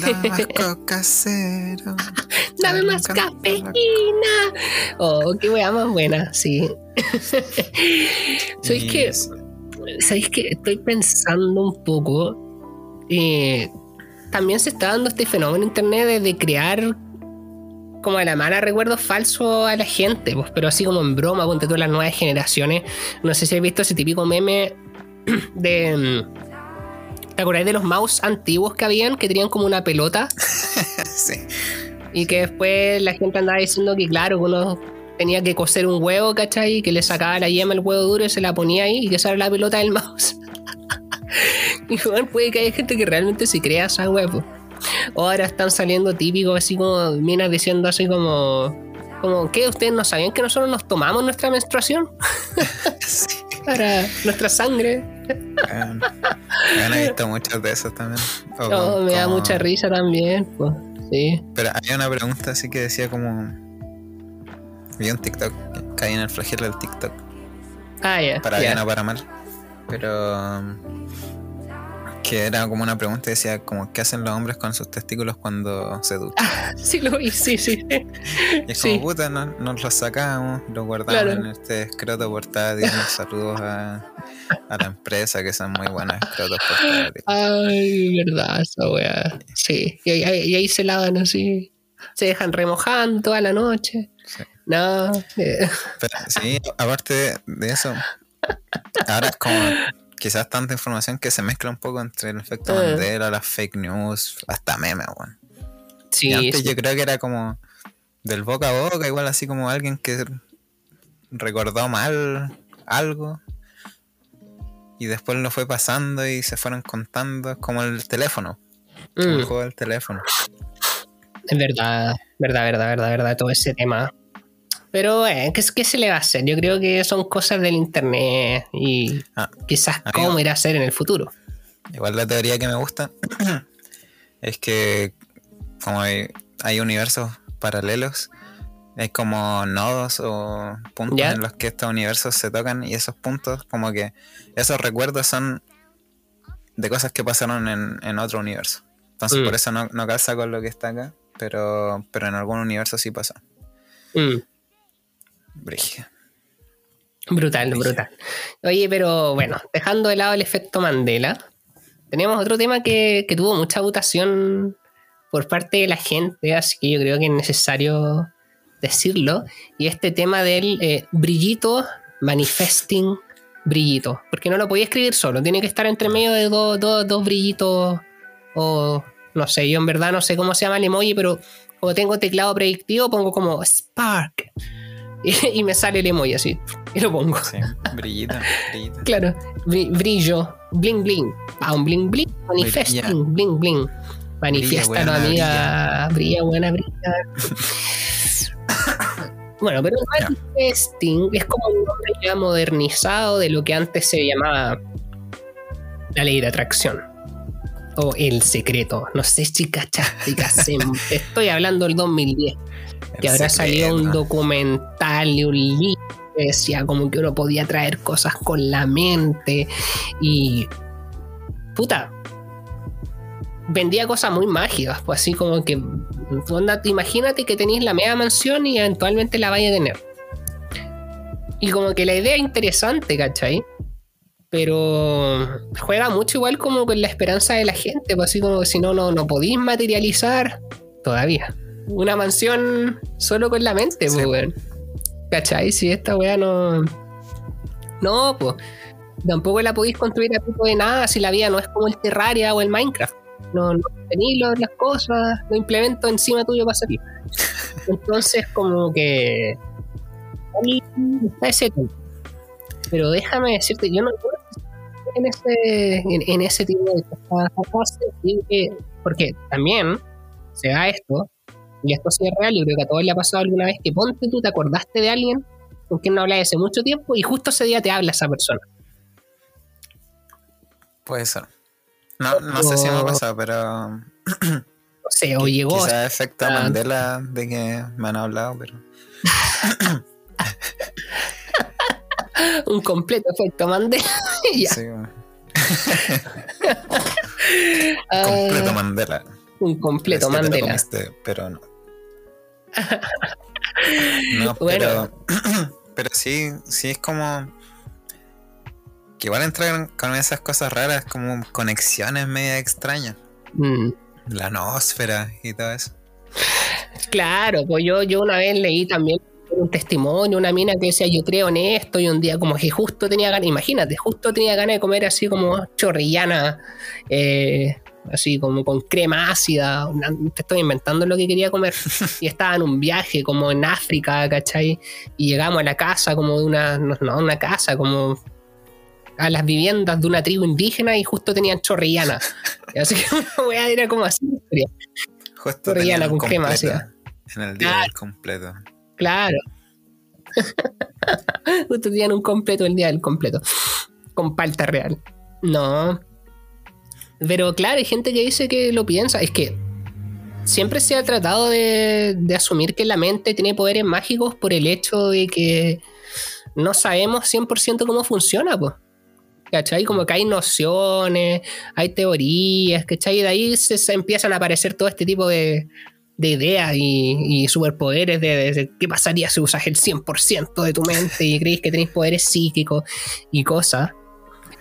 Dame Coca Cero. Dame Me más cafeína. Oh, qué wea más buena, sí. ¿Sabéis Y que es- ¿Sabéis que estoy pensando un poco? eh, también se está dando este fenómeno en internet de, de crear como a la mala recuerdos falsos a la gente, pues, pero así como en broma, ponte todas las nuevas generaciones. No sé si has visto ese típico meme de. mm, ¿Te acordáis de los mouse antiguos que habían que tenían como una pelota? sí. Y que después la gente andaba diciendo que, claro, uno tenía que coser un huevo, ¿cachai? Que le sacaba la yema al huevo duro y se la ponía ahí y que era la pelota del mouse. y bueno, puede que haya gente que realmente se crea esa huevo. O ahora están saliendo típicos así como minas diciendo así como. Como que ustedes no sabían que nosotros nos tomamos nuestra menstruación sí. para nuestra sangre. Weón. Weón, he visto muchos de esos también. O No, me da como- mucha risa también, pues. Sí. Pero había una pregunta así que decía como. Vi un TikTok, caí en el flagelo del TikTok. Ah, ya. para ya. bien o para mal. Pero que era como una pregunta, decía como ¿qué hacen los hombres con sus testículos cuando se duchan? Sí, lo vi, sí, sí. Y es sí. como puta, no- nos los sacamos, los guardamos Claro. en este escroto portátil. Saludos a, a la empresa que son muy buenas escrotos portátiles. Ay, verdad, esa weá. Sí, y ahí, y ahí se lavan así. Se dejan remojando toda la noche. Sí. No, eh, Pero, sí, aparte de, eso, ahora es como quizás tanta información que se mezcla un poco entre el efecto Ah. Mandela, las fake news, hasta memes, weón. sí, y antes sí. yo creo que era como del boca a boca, igual así como alguien que recordó mal algo y después lo fue pasando y se fueron contando, es como el teléfono, como el Mm, juego del teléfono. es verdad, verdad, verdad, verdad, verdad, todo ese tema. Pero, eh, ¿qué, ¿qué se le va a hacer? Yo creo que son cosas del internet y Ah, quizás amigo. cómo irá a ser en el futuro. Igual la teoría que me gusta es que como hay, hay universos paralelos, hay como nodos o puntos ¿Ya? en los que estos universos se tocan y esos puntos como que esos recuerdos son de cosas que pasaron en, en otro universo. Entonces Mm. por eso no, no calza con lo que está acá, pero, pero en algún universo sí pasó. Mm. Brígido. Brutal, brutal. Oye, pero bueno, dejando de lado el efecto Mandela, tenemos otro tema que, que tuvo mucha votación por parte de la gente, así que yo creo que es necesario decirlo. Y este tema del eh, brillito manifesting brillito. Porque no lo podía escribir solo, tiene que estar entre medio de dos, dos, dos brillitos. O no sé, yo en verdad no sé cómo se llama el emoji, pero como tengo teclado predictivo, pongo como Spark. Y, me sale el emoji así. Y lo pongo. Sí, brillito, brillito. Claro, bri- brillo, bling bling. Ah, un bling bling, manifesting, bling bling. Manifiéstalo, buena, amiga. Brilla, buena, brilla. bueno, pero Ya. manifesting es como un nombre ya modernizado de lo que antes se llamaba la ley de atracción. O el secreto. No sé si cachaste. Estoy hablando del 2010 que El habrá salido un documental y un libro que decía como que uno podía traer cosas con la mente y puta vendía cosas muy mágicas pues así como que onda, imagínate que tenéis la media mansión y eventualmente la vais a tener y como que la idea es interesante ¿cachai? Pero juega mucho igual como con la esperanza de la gente pues así como que si no no, no podéis materializar todavía una mansión solo con la mente, Sí. pues, weón. ¿Cachai? Si esta weá no. No, pues. Tampoco la podéis construir a tipo de nada si la vida no es como el Terraria o el Minecraft. No, no tenéis las cosas, lo implemento encima tuyo para salir. Entonces, como que. ahí está ese tema. Pero déjame decirte, yo no yo en ese, en, en ese tipo de cosas. Que- Porque también se da esto, y esto sí es real, yo creo que a todos le ha pasado alguna vez que ponte tú, te acordaste de alguien con quien no hablas hace mucho tiempo y justo ese día te habla esa persona. Puede ser. No, no sé si me ha pasado, pero No sé, o llegó. quizás efecto ah. Mandela de que me han hablado, pero un completo efecto Mandela. ya. sí. Ah, completo Mandela. un completo te lo Mandela. comiste, pero no. No, Bueno. pero, pero sí, sí es como que igual entrar con esas cosas raras, como conexiones media extrañas. Mm, La noósfera y todo eso. Claro, pues yo, yo una vez leí también un testimonio, una mina que decía yo creo en esto y un día como que justo tenía ganas, imagínate, justo tenía ganas de comer así como chorrillana, eh, así como con crema ácida, una- te estoy inventando lo que quería comer y estaba en un viaje como en África, ¿cachai? Y llegamos a la casa como de una, no, no, una casa como a las viviendas de una tribu indígena y justo tenían chorrillana. Así que una weá era como así. Justo un con crema ácida. En el día Claro. del completo. Claro. Justo tenían un completo el día del completo. Con palta real. No. Pero claro, hay gente que dice que lo piensa. Es que siempre se ha tratado de, de asumir que la mente tiene poderes mágicos por el hecho de que no sabemos 100% cómo funciona, pues. ¿Cachai? Como que hay nociones, hay teorías, ¿cachai? Y de ahí se, empiezan a aparecer todo este tipo de, de ideas y, superpoderes de, qué pasaría si usas el 100% de tu mente y crees que tenés poderes psíquicos y cosas.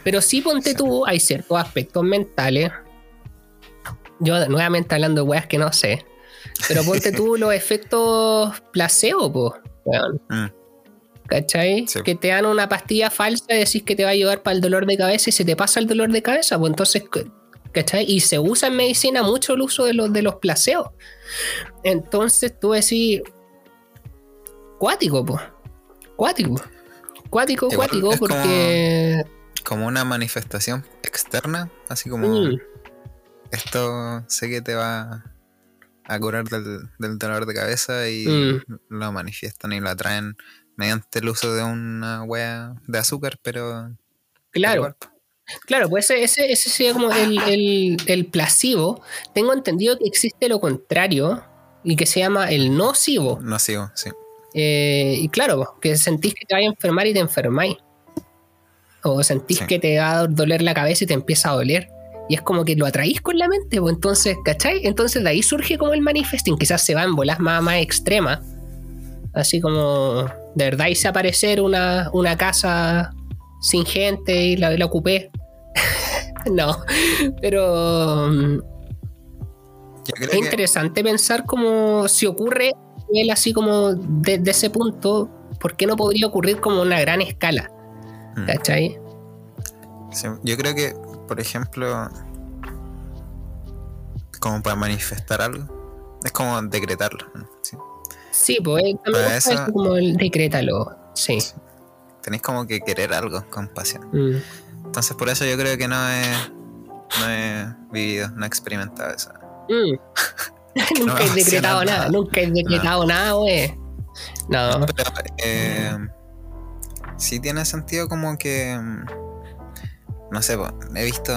Pero sí ponte tú, hay ciertos aspectos mentales. Yo nuevamente hablando de weas que no sé. Pero ponte tú los efectos placebo, pues. ¿Cachai? Que te dan una pastilla falsa y decís que te va a ayudar para el dolor de cabeza y se te pasa el dolor de cabeza, pues entonces, ¿cachai? Y se usa en medicina mucho el uso de los, de los placeos. Entonces tú decís, cuático, pues. Cuático. Cuático, cuático, porque... Como, una manifestación externa, así como... Mm. Esto sé que te va a curar del, dolor de cabeza y mm. lo manifiestan y lo atraen mediante el uso de una hueá de azúcar, pero. Claro. Claro, pues ese, ese, sería como el, el, placebo. Tengo entendido que existe lo contrario y que se llama el nocivo. Nocivo, sí. Eh, y claro, que sentís que te vas a enfermar y te enfermáis. O sentís que te va a doler la cabeza y te empieza a doler. Y es como que lo atraís con la mente, pues entonces, ¿cachai? Entonces de ahí surge como el manifesting. Quizás se va en bolas más, más extremas Así como de verdad hice aparecer una, casa sin gente y la, ocupé. no, pero mm, es interesante pensar como si ocurre él así como desde ese punto, ¿por qué no podría ocurrir como una gran escala? Mm. ¿Cachai? yo creo que, por ejemplo, como para manifestar algo, es como decretarlo. ¿sí? Sí, pues también como el decrétalo. Sí. Tenéis como que querer algo con pasión. Mm. Entonces, por eso yo creo que no he, no he vivido, no he experimentado eso. Mm. nunca he decretado nada, nunca he decretado nada, güey. No. Pero, eh, sí tiene sentido como que. No sé, he visto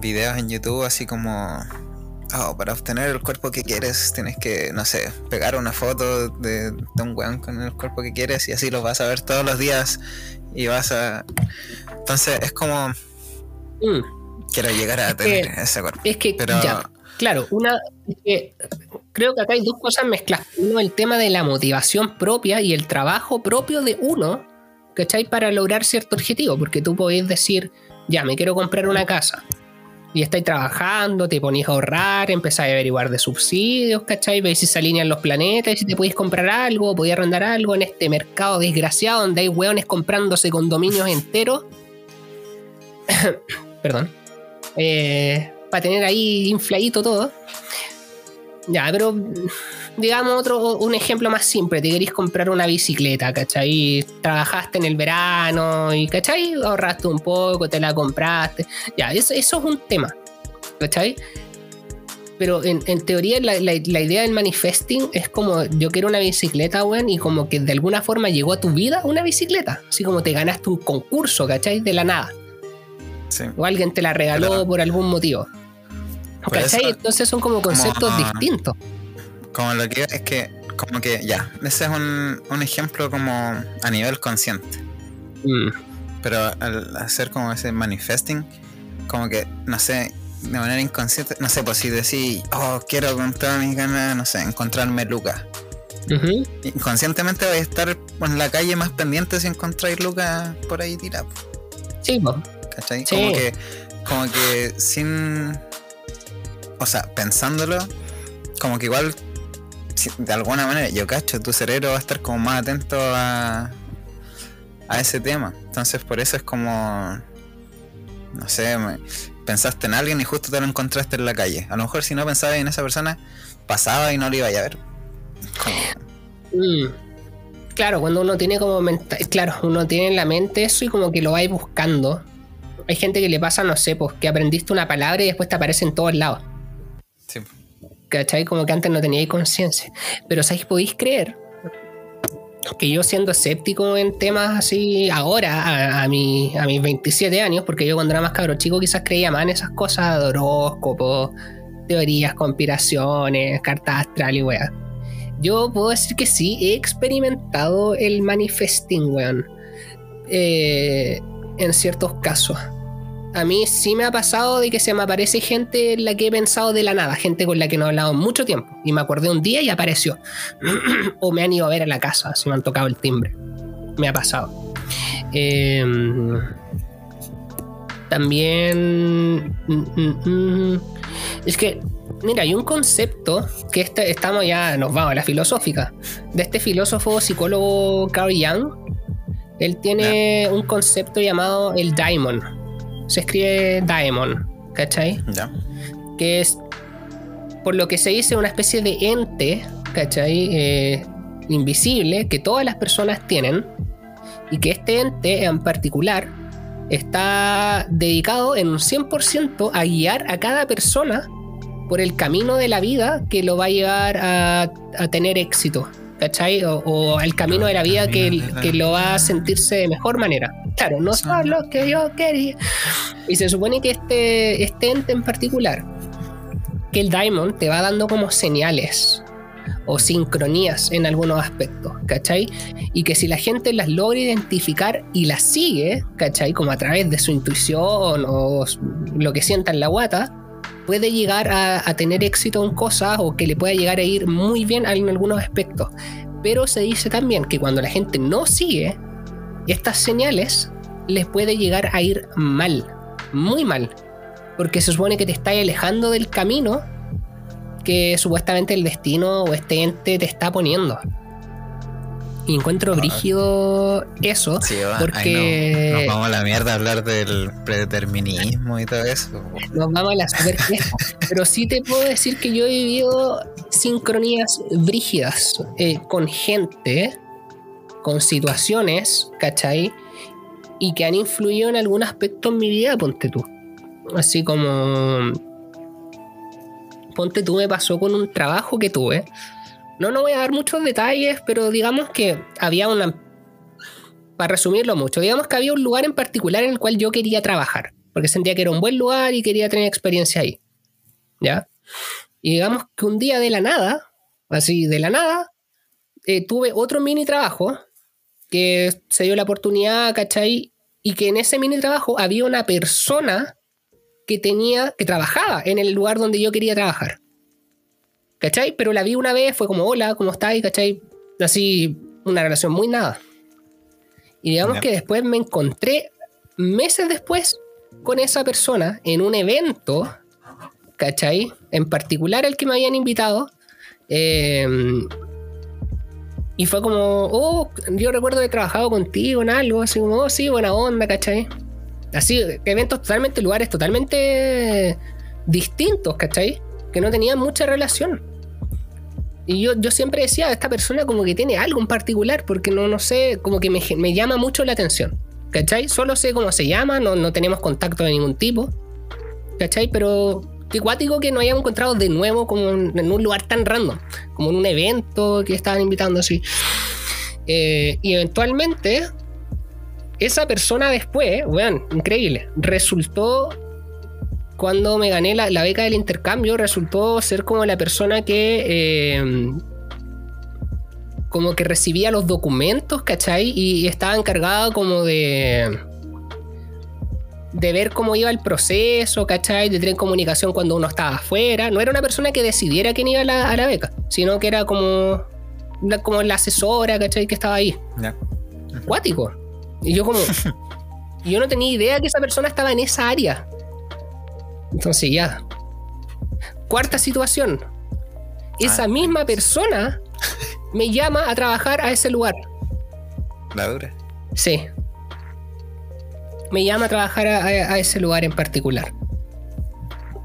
videos en YouTube así como oh, para obtener el cuerpo que quieres tienes que, no sé, pegar una foto de, un weón con el cuerpo que quieres y así lo vas a ver todos los días y vas a... Entonces es como... Mm. Quiero llegar a tener ese cuerpo. Es que, ya, claro, una... creo que acá hay dos cosas mezcladas. Uno, el tema de la motivación propia y el trabajo propio de uno, ¿cachai? Para lograr cierto objetivo, porque tú podés decir, ya, me quiero comprar una casa y estáis trabajando, te ponéis a ahorrar, empezáis a averiguar de subsidios, ¿cachai? Veis si se alinean los planetas y si te podéis comprar algo, podéis arrendar algo en este mercado desgraciado donde hay hueones comprándose condominios enteros. Perdón. Eh, para tener ahí infladito todo. Ya, pero digamos otro, un ejemplo más simple, te querés comprar una bicicleta, ¿cachai? Trabajaste en el verano y, ¿cachai? Ahorraste un poco, te la compraste. Ya, eso, es un tema, ¿cachai? Pero en, teoría la, idea del manifesting es como yo quiero una bicicleta, weón, y como que de alguna forma llegó a tu vida una bicicleta. Así como te ganaste un concurso, ¿cachai? De la nada. Sí. O alguien te la regaló por algún motivo. ¿Cachai? Entonces son como conceptos distintos. Como lo que es que, como que ya, ese es un, un ejemplo como a nivel consciente. Mm. Pero al hacer como ese manifesting, como que, no sé, de manera inconsciente, no sé, pues si decís, oh, quiero con todas mis ganas, no sé, encontrarme Lucas. Inconscientemente voy a estar en la calle más pendiente si encontráis Lucas por ahí tirado. Sí, ¿Cachai? Como que, como que sin. O sea, pensándolo, como que igual de alguna manera, yo cacho, tu cerebro va a estar como más atento a, a ese tema. Entonces por eso es como, no sé, pensaste en alguien y justo te lo encontraste en la calle. A lo mejor si no pensabas en esa persona, pasaba y no lo iba a ver. Mm. Claro, cuando uno tiene como claro, uno tiene en la mente eso y como que lo vais buscando. Hay gente que le pasa, no sé, pues que aprendiste una palabra y después te aparece en todos lados. ¿Cachai? Como que antes no teníais conciencia. Pero ¿sabéis? Podéis creer que yo siendo escéptico en temas así ahora, a, mi, a mis 27 años, porque yo cuando era más cabro chico quizás creía más en esas cosas de horóscopos, teorías, conspiraciones, cartas astral y weá. Yo puedo decir que sí, he experimentado el manifesting, weón. Eh, en ciertos casos. A mí sí me ha pasado de que se me aparece gente en la que he pensado de la nada, gente con la que no he hablado mucho tiempo. Y me acordé un día y apareció. o me han ido a ver a la casa, si me han tocado el timbre. Me ha pasado. Em, también... Mm, mm, mm, es que Mira, hay un concepto que este, estamos ya, nos vamos a la filosófica, de este filósofo psicólogo Carl Jung. Él tiene un concepto llamado el daimon. Se escribe daimon, ¿cachai? Ya. Que es, por lo que se dice, una especie de ente, ¿cachai? Eh, invisible que todas las personas tienen y que este ente en particular está dedicado en un 100% a guiar a cada persona por el camino de la vida que lo va a llevar a, tener éxito, ¿cachai? O, el camino de la vida que, lo va a sentirse de mejor manera. Claro, no son lo que yo quería. Y se supone que este, este ente en particular, que el Diamond te va dando como señales o sincronías en algunos aspectos, ¿cachai? Y que si la gente las logra identificar y las sigue, ¿cachai? Como a través de su intuición o lo que sienta en la guata, puede llegar a, tener éxito en cosas o que le pueda llegar a ir muy bien en algunos aspectos. Pero se dice también que cuando la gente no sigue estas señales, les puede llegar a ir mal, muy mal. Porque se supone que te está alejando del camino que supuestamente el destino o este ente te está poniendo. Y encuentro brígido eso. porque. nos vamos a la mierda a hablar del predeterminismo y todo eso. Nos vamos a la super Pero sí te puedo decir que yo he vivido sincronías brígidas eh, con gente, con situaciones, ¿cachai? Y que han influido en algún aspecto en mi vida, ponte tú. Así como. Ponte tú, me pasó con un trabajo que tuve no, no voy a dar muchos detalles, pero digamos que había una... Para resumirlo mucho, digamos que había un lugar en particular en el cual yo quería trabajar, porque sentía que era un buen lugar y quería tener experiencia ahí. ¿Ya? Y digamos que un día de la nada, así de la nada, eh, tuve otro mini trabajo que se dio la oportunidad, ¿cachai? Y que en ese mini trabajo había una persona que tenía, que trabajaba en el lugar donde yo quería trabajar. ¿Cachai? Pero la vi una vez, fue como, hola, ¿cómo estás? ¿Cachai? Así, una relación muy nada. Y digamos que después me encontré meses después con esa persona en un evento, ¿cachai? En particular el que me habían invitado. Em, y fue como, oh, yo recuerdo haber trabajado contigo en algo, así como, oh, sí, buena onda, ¿cachai? Así, eventos totalmente, lugares totalmente distintos, ¿cachai? Que no tenían mucha relación. Y yo, yo siempre decía, esta persona como que tiene algo en particular, porque no, no sé, como que me, me llama mucho la atención. ¿Cachai? Solo sé cómo se llama, no, no tenemos contacto de ningún tipo. ¿Cachai? Pero qué cuático que nos hayamos encontrado de nuevo como en, un lugar tan random, como en un evento que estaban invitando así. Eh, y eventualmente, esa persona después, weón, increíble, resultó cuando me gané la, beca del intercambio, resultó ser como la persona que. Eh, como que recibía los documentos, ¿cachai? Y estaba encargada como de. de ver cómo iba el proceso, ¿cachai? De tener comunicación cuando uno estaba afuera. No era una persona que decidiera quién iba a la, beca, sino que era como. como la asesora, ¿cachai? Que estaba ahí. Cuático. Y yo como. yo no tenía idea que esa persona estaba en esa área. Entonces ya. Cuarta situación. Esa ah, misma persona me llama a trabajar a ese lugar. ¿La dura? Sí. Me llama a trabajar a, ese lugar en particular.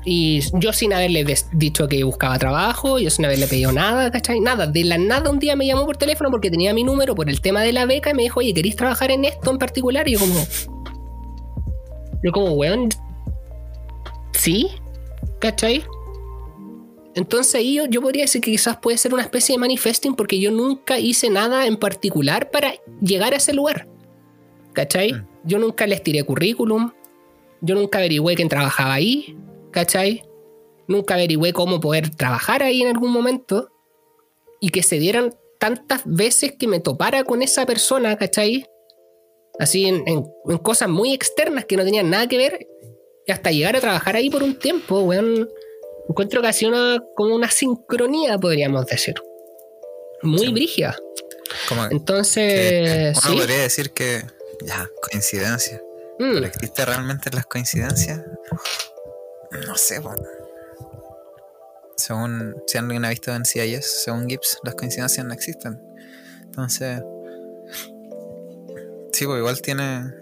Y yo sin haberle dicho que buscaba trabajo, yo sin haberle pedido nada, ¿cachai? Nada. De la nada un día me llamó por teléfono porque tenía mi número por el tema de la beca y me dijo, oye, ¿queréis trabajar en esto en particular? Y yo como... Yo como, weón, sí, ¿cachai? Entonces ahí yo, podría decir que quizás puede ser una especie de manifesting porque yo nunca hice nada en particular para llegar a ese lugar. ¿Cachai? Mm. Yo nunca les tiré currículum. Yo nunca averigüé quién trabajaba ahí. ¿Cachai? Nunca averigüé cómo poder trabajar ahí en algún momento. y que se dieran tantas veces que me topara con esa persona, ¿cachai? Así en, en- en cosas muy externas que no tenían nada que ver, hasta llegar a trabajar ahí por un tiempo, weón. Encuentro que ha sido una, como una sincronía, podríamos decir. Muy Sí. brígida. Como Entonces, uno sí. podría decir que, ya, coincidencia. Mm, ¿Pero existe realmente las coincidencias? No sé, po. Según, si alguien ha visto en CIS, según Gibbs, las coincidencias no existen. Entonces, sí, pues igual tiene,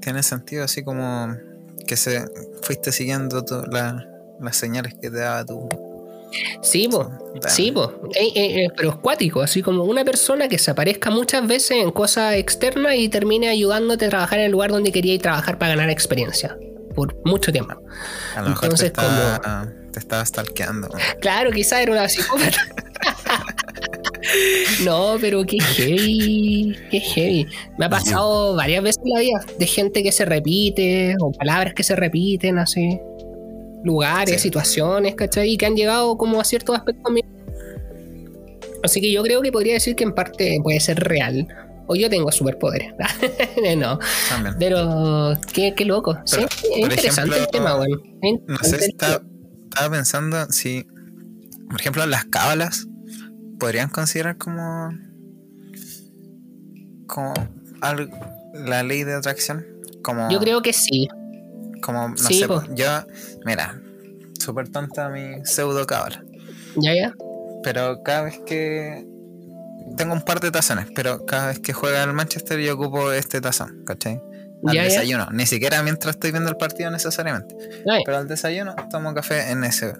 tiene sentido, así como que se fuiste siguiendo la- las señales que te daba tu. sí, po. Sí, po. Eh, eh, eh, pero es cuático, así como una persona que se aparezca muchas veces en cosas externas y termine ayudándote a trabajar en el lugar donde querías trabajar para ganar experiencia por mucho tiempo. A lo mejor entonces, te, está, te estaba stalkeando. Claro, quizás era una psicópata. no, pero qué heavy, qué heavy. Me ha pasado varias veces en la vida de gente que se repite, o palabras que se repiten, así. Lugares, Sí. situaciones, ¿cachai? Y que han llegado como a ciertos aspectos míos. Así que yo creo que podría decir que en parte puede ser real. O yo tengo superpoderes. no, También. pero qué, qué loco. Sí, es interesante el tema. Es No sé, tema. estaba pensando si, por ejemplo, las cábalas podrían considerar como, como algo- la ley de atracción. Como, Yo creo que sí. como no sí, sé, po. yo, mira, súper tonta mi pseudo cábala, Ya, ya. pero cada vez que tengo un par de tazones, pero cada vez que juega el Manchester yo ocupo este tazón, ¿cachai? Al Ya, ya. desayuno, ni siquiera mientras estoy viendo el partido necesariamente, pero al desayuno tomo café en ese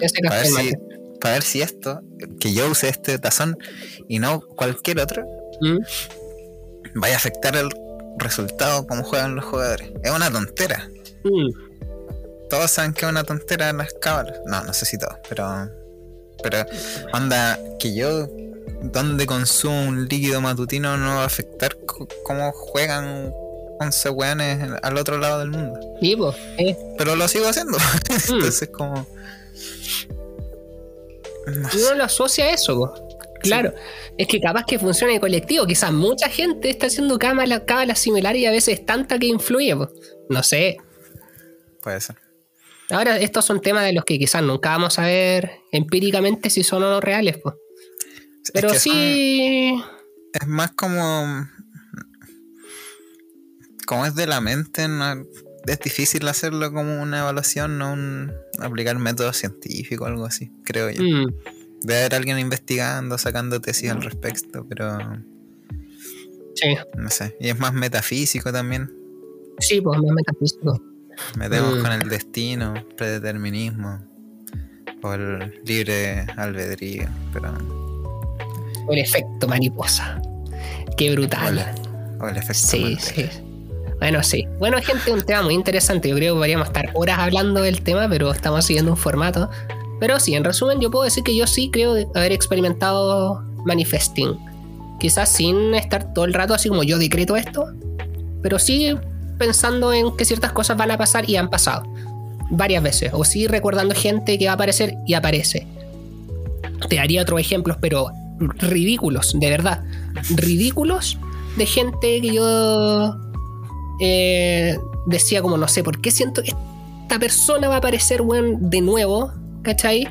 ese para café ver, si. Para ver si esto, que yo use este tazón y no cualquier otro, Mm. vaya a afectar el resultado como juegan los jugadores. Es una tontera. Mm. Todos saben que es una tontera las cábalas. No, no sé si todos, pero. Pero, onda, que yo, donde consumo un líquido matutino, no va a afectar cómo juegan 11 weones al otro lado del mundo. Po, eh. Pero lo sigo haciendo. Mm. Entonces, como. No uno lo asocia a eso, po. Claro, es que capaz que funcione el colectivo. Quizás mucha gente está haciendo cábalas cábalas similares y a veces tanta que influye. po. No sé. Puede ser. Ahora, estos son temas de los que quizás nunca vamos a ver empíricamente si son o no reales. po. Es Pero son- sí. es más como. Como es de la mente, no- es difícil hacerlo como una evaluación, no un, aplicar método científico o algo así, creo yo. mm, Debe haber alguien investigando, sacando tesis al respecto, pero sí, no sé. Y es más metafísico también. sí, pues más metafísico. Metemos Mm. con el destino, predeterminismo, o el libre albedrío, pero. El efecto mariposa. Qué brutal. O el, o el efecto. Sí, Mandela. sí. Bueno, sí. Bueno, gente, un tema muy interesante. Yo creo que podríamos estar horas hablando del tema, pero estamos siguiendo un formato. Pero sí, en resumen, yo puedo decir que yo sí creo haber experimentado manifesting. Quizás sin estar todo el rato así como yo decreto esto, pero sí pensando en que ciertas cosas van a pasar y han pasado varias veces. O sí recordando gente que va a aparecer y aparece. Te daría otros ejemplos, pero ridículos, de verdad. Ridículos de gente que yo eh, decía como, no sé, ¿por qué siento que esta persona va a aparecer, weón, de nuevo? ¿Cachai?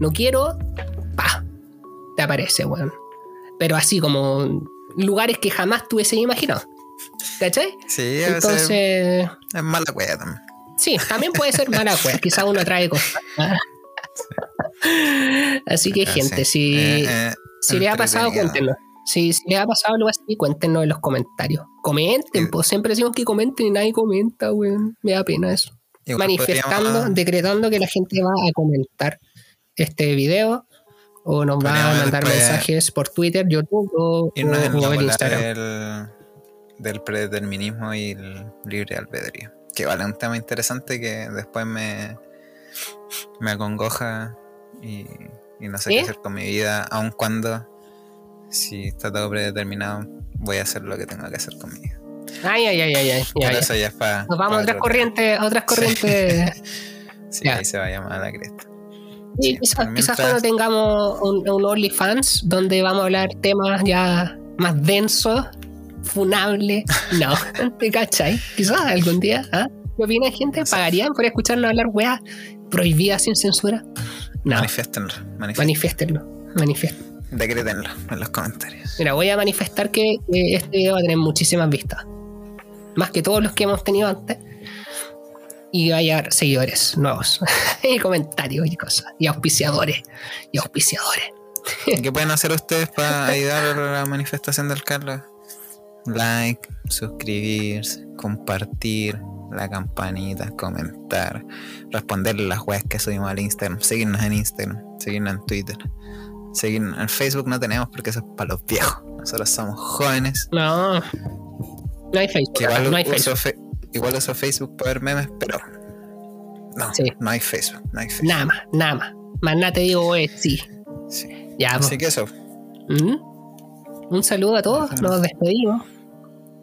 No quiero, pa, te aparece, weón. Pero así como lugares que jamás tuviese imaginado. ¿Cachai? Sí, a veces Entonces, es mala wea también. sí, también puede ser mala wea. Quizá uno trae cosas. Así que, Ah, gente, sí. si, Eh, eh, si les ha pasado, cuéntenos. Si, si les ha pasado algo así, cuéntenos en los comentarios. Comenten, Sí. pues siempre decimos que comenten y nadie comenta, weón. Me da pena eso. Igual Manifestando, podríamos- decretando que la gente va a comentar este video o nos va a mandar después mensajes por Twitter, YouTube o, irnos o- en o el Instagram. del, del predeterminismo y el libre albedrío. Que vale, un tema interesante que después me, me acongoja y, y no sé ¿Sí? qué hacer con mi vida, aun cuando si está todo predeterminado voy a hacer lo que tenga que hacer con mi vida. Ay, ay, ay, ay, ay. ya, Pero ya. eso ya es para... Nos vamos a otras corrientes, a otras corrientes. Sí, Ya. ahí se va a llamar la cresta. Y Sí, quizás, quizás cuando tengamos un, un OnlyFans donde vamos a hablar temas ya más densos, funables. No, ¿te cachai? Quizás algún día. ¿ah? ¿Qué opina gente? ¿Pagarían por escucharnos hablar weas prohibidas sin censura? No, Manifiéstenlo, manifiéstenlo, manifiéstenlo. Decrétenlo en los comentarios. Mira, voy a manifestar que, este video va a tener muchísimas vistas. Más que todos los que hemos tenido antes. Y va a llegar seguidores nuevos. y comentarios y cosas. Y auspiciadores. Y auspiciadores. ¿Y ¿Qué pueden hacer ustedes para ayudar a la manifestación del Carlos? Like, suscribirse, compartir, la campanita, comentar, responderle las weas que subimos al Instagram, seguirnos en Instagram, seguirnos en Twitter, seguirnos en Facebook no tenemos porque eso es para los viejos. Nosotros somos jóvenes. No. No hay Facebook. Igual, no hay uso Facebook. fe- igual uso Facebook para ver memes, pero no, Sí. no hay Facebook, no hay Facebook. Nada más, nada más. Más nada te digo, eh, sí. Sí. Ya, Así pues. que eso, ¿Mm? Un saludo a todos, nos despedimos.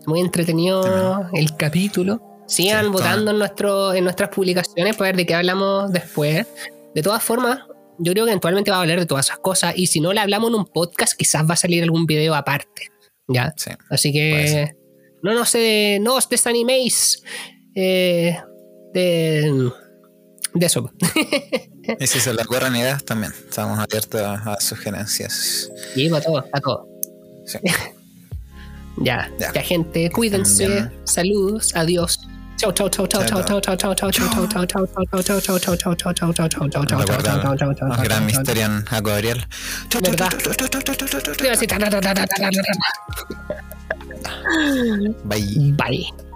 Muy entretenido el capítulo. Sigan Sí, votando en, nuestro, en nuestras publicaciones para ver de qué hablamos después. De todas formas, yo creo que eventualmente va a hablar de todas esas cosas. Y si no la hablamos en un podcast, quizás va a salir algún video aparte. ¿Ya? sí. Así que no nos, eh, no os desaniméis eh, de, de eso. Y si se les ocurren ideas también, estamos abiertos a, a sugerencias. Y para todo, para todo. Sí. Ya, Ya. gente, cuídense, saludos, adiós. Ta, ta, ta, ta, ta, ta, ta. Bye. Bye.